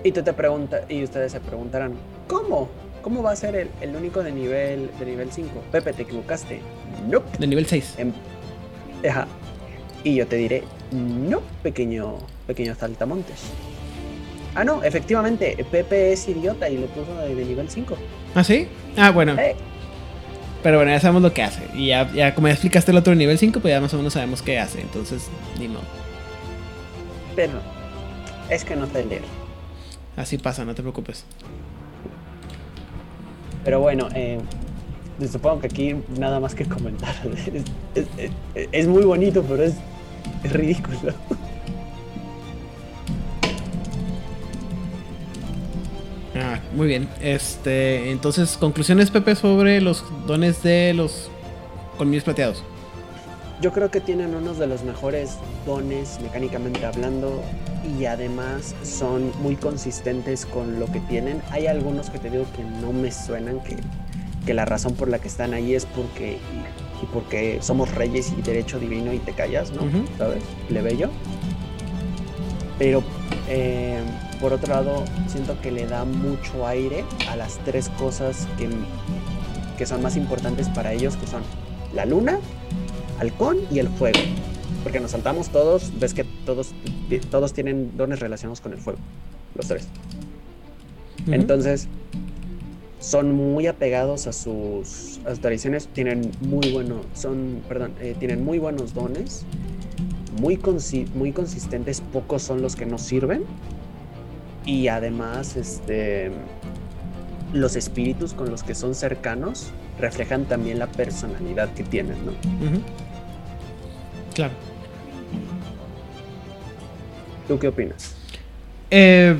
Speaker 2: Y tú te preguntas, y ustedes se preguntarán, ¿cómo? ¿Cómo va a ser el, el único de nivel de nivel 5? Pepe, te equivocaste. Nope.
Speaker 1: De nivel 6.
Speaker 2: Em- Ajá. Y yo te diré, no, pequeño, pequeño saltamontes. Ah, no, efectivamente, Pepe es idiota y le puso de, de nivel 5.
Speaker 1: ¿Ah, sí? Ah, bueno.
Speaker 2: Eh,
Speaker 1: Pero bueno, ya sabemos lo que hace. Y ya, ya como ya explicaste el otro nivel 5, pues ya más o menos sabemos qué hace. Entonces, ni modo.
Speaker 2: Pero es que no sé leer.
Speaker 1: Así pasa, no te preocupes.
Speaker 2: Pero bueno, eh, supongo que aquí nada más que comentar. Es, es- es- es muy bonito, pero es, es ridículo.
Speaker 1: Ah, muy bien. Este, entonces, conclusiones, Pepe, sobre los dones de los colmillos plateados.
Speaker 2: Yo creo que tienen unos de los mejores dones mecánicamente hablando y además son muy consistentes con lo que tienen. Hay algunos que te digo que no me suenan, que, que la razón por la que están ahí es porque y, y porque somos reyes y derecho divino y te callas, ¿no?
Speaker 1: Ujú.
Speaker 2: ¿Sabes? Plebeyo. Pero eh, por otro lado, siento que le da mucho aire a las tres cosas que, que son más importantes para ellos, que son la luna, halcón y el fuego. Porque nos saltamos todos, ves que todos, todos tienen dones relacionados con el fuego, los tres. Entonces, son muy apegados a sus, a sus tradiciones, tienen muy bueno, son, perdón, eh, tienen muy buenos dones, muy, consi- muy consistentes, pocos son los que no sirven. Y además, este, los espíritus con los que son cercanos reflejan también la personalidad que tienen, ¿no?
Speaker 1: Claro.
Speaker 2: ¿Tú qué opinas?
Speaker 1: Eh,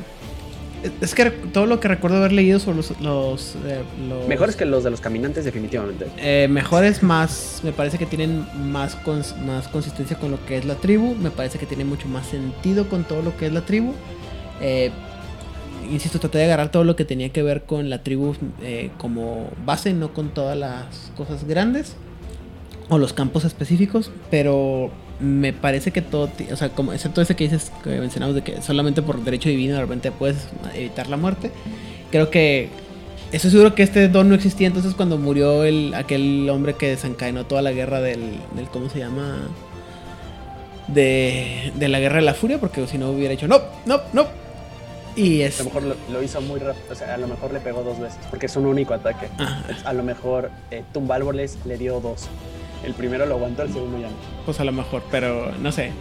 Speaker 1: es que todo lo que recuerdo haber leído sobre los. los, eh, los-
Speaker 2: Mejores que los de los caminantes, definitivamente.
Speaker 1: Eh, mejores más, me parece que tienen más, cons- más consistencia con lo que es la tribu, me parece que tiene mucho más sentido con todo lo que es la tribu. Eh, insisto, traté de agarrar todo lo que tenía que ver con la tribu eh, como base, no con todas las cosas grandes o los campos específicos, pero me parece que todo, o sea, como excepto ese que dices que mencionamos de que solamente por derecho divino de repente puedes evitar la muerte, creo que Estoy seguro que este don no existía entonces cuando murió el, aquel hombre que desencadenó toda la guerra del, del ¿cómo se llama? De, de la guerra de la furia, porque si no hubiera hecho no, no, no. Y
Speaker 2: A
Speaker 1: es...
Speaker 2: lo mejor lo, lo hizo muy rápido, o sea, a lo mejor le pegó dos veces, porque es un único ataque. A lo mejor eh, tumba árboles le dio dos. El primero lo aguantó, el segundo ya no.
Speaker 1: pues a lo mejor, pero no sé.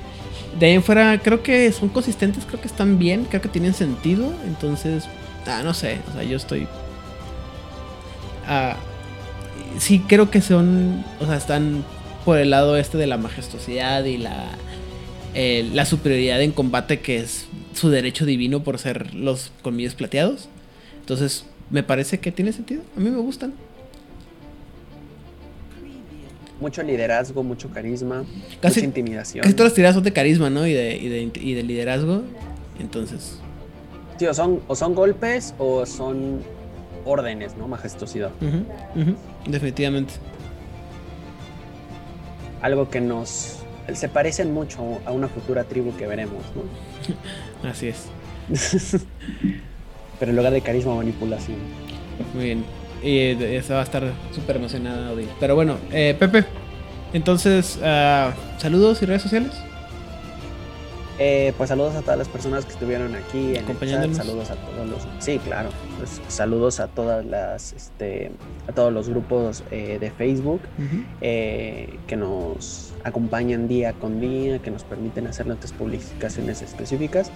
Speaker 1: De ahí en fuera, creo que son consistentes, creo que están bien, creo que tienen sentido. Entonces, ah, no sé, o sea, yo estoy. Ah, sí, creo que son, o sea, están por el lado este de la majestuosidad y la, eh, la superioridad en combate, que es su derecho divino por ser los colmillos plateados. Entonces, me parece que tiene sentido. A mí me gustan.
Speaker 2: Mucho liderazgo, mucho carisma,
Speaker 1: Casi-
Speaker 2: mucha intimidación.
Speaker 1: Casi todas las tiradas son de carisma, ¿no? Y de, y de, y de liderazgo. Entonces,
Speaker 2: Sí, o son, o son golpes o son órdenes, ¿no? Majestuosidad.
Speaker 1: Definitivamente.
Speaker 2: Algo que nos... Se parecen mucho a una futura tribu que veremos, ¿no?
Speaker 1: Así es.
Speaker 2: Pero en lugar de carisma, manipulación.
Speaker 1: Muy bien. Y eh, esa va a estar súper emocionada Odil. Pero bueno, eh, Pepe. Entonces, ah, saludos y redes sociales.
Speaker 2: Eh, pues saludos a todas las personas que estuvieron aquí en el chat, saludos a todos los sí claro pues, saludos a todas las este a todos los grupos eh, de Facebook eh, que nos acompañan día con día que nos permiten hacer nuestras publicaciones específicas.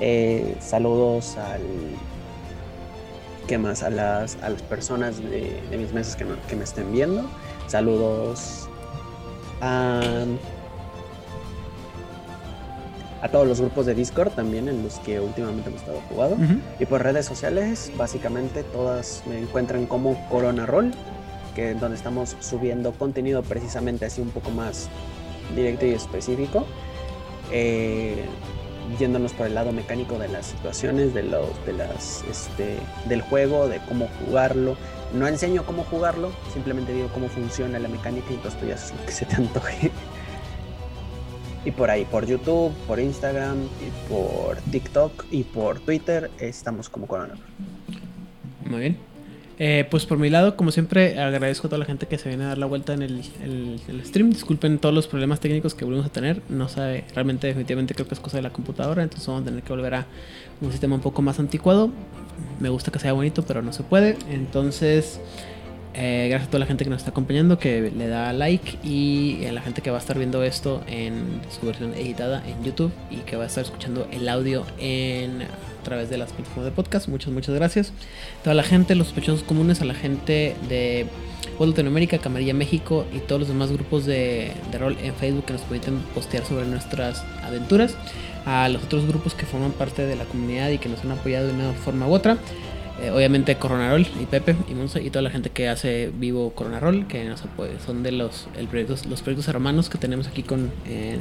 Speaker 2: Eh, saludos al qué más a las a las personas de, de mis mesas que, no- que me estén viendo. Saludos a a todos los grupos de Discord también en los que últimamente hemos estado jugando. Y por redes sociales básicamente todas me encuentran como Corona Roll que donde estamos subiendo contenido precisamente así un poco más directo y específico eh, yéndonos por el lado mecánico de las situaciones, de los, de las, este, del juego, de cómo jugarlo. No enseño cómo jugarlo, simplemente digo cómo funciona la mecánica y entonces tú ya haces lo que se te antoje. Y por ahí, por YouTube, por Instagram, y por TikTok y por Twitter, estamos como Corona.
Speaker 1: Muy bien. Eh, pues por mi lado, como siempre, agradezco a toda la gente que se viene a dar la vuelta en el, el- stream. Disculpen todos los problemas técnicos que volvimos a tener. No sabe, realmente, definitivamente creo que es cosa de la computadora. Entonces vamos a tener que volver a un sistema un poco más anticuado. Me gusta que sea bonito, pero no se puede. Entonces, Eh, gracias a toda la gente que nos está acompañando, que le da like y a la gente que va a estar viendo esto en su versión editada en YouTube y que va a estar escuchando el audio en a través de las plataformas de podcast. Muchas, muchas gracias. Toda la gente, los sospechosos comunes, a la gente de World Latinoamérica, Camarilla México y todos los demás grupos de, de rol en Facebook que nos permiten postear sobre nuestras aventuras. A los otros grupos que forman parte de la comunidad y que nos han apoyado de una forma u otra. Eh, obviamente Coronarol y Pepe y Monza y toda la gente que hace vivo Coronarol, que apoya, son de los, el proyectos, los proyectos hermanos que tenemos aquí con eh,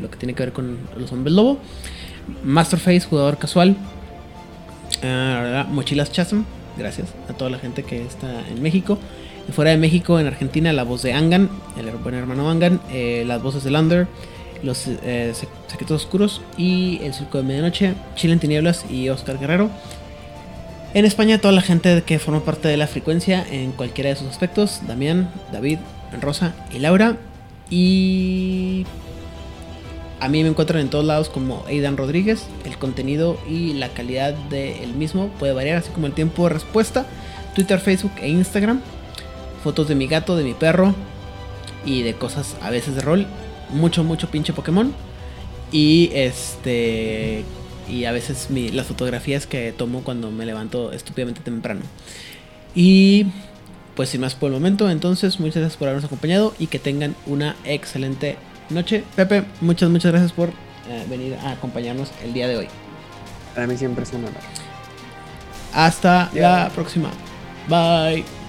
Speaker 1: lo que tiene que ver con los hombres lobo. Masterface, jugador casual. Ah, Mochilas Chasm, gracias a toda la gente que está en México. Fuera de México, en Argentina, la voz de Angan, el buen hermano Angan, eh, las voces de Lander, los Sec- Secretos Oscuros y El Circo de Medianoche, Chile en Tinieblas y Oscar Guerrero. En España, toda la gente que forma parte de la frecuencia en cualquiera de sus aspectos: Damián, David, Rosa y Laura. Y a mí me encuentran en todos lados como Aidan Rodríguez. El contenido y la calidad del mismo puede variar, así como el tiempo de respuesta. Twitter, Facebook e Instagram. Fotos de mi gato, de mi perro y de cosas a veces de rol. Mucho, mucho pinche Pokémon. Y este. Y a veces mi- las fotografías que tomo cuando me levanto estúpidamente temprano. Y pues sin más por el momento, entonces muchas gracias por habernos acompañado y que tengan una excelente noche. Pepe, muchas, muchas gracias por eh, venir a acompañarnos el día de hoy.
Speaker 2: Para mí siempre es un honor.
Speaker 1: Hasta la próxima. Bye.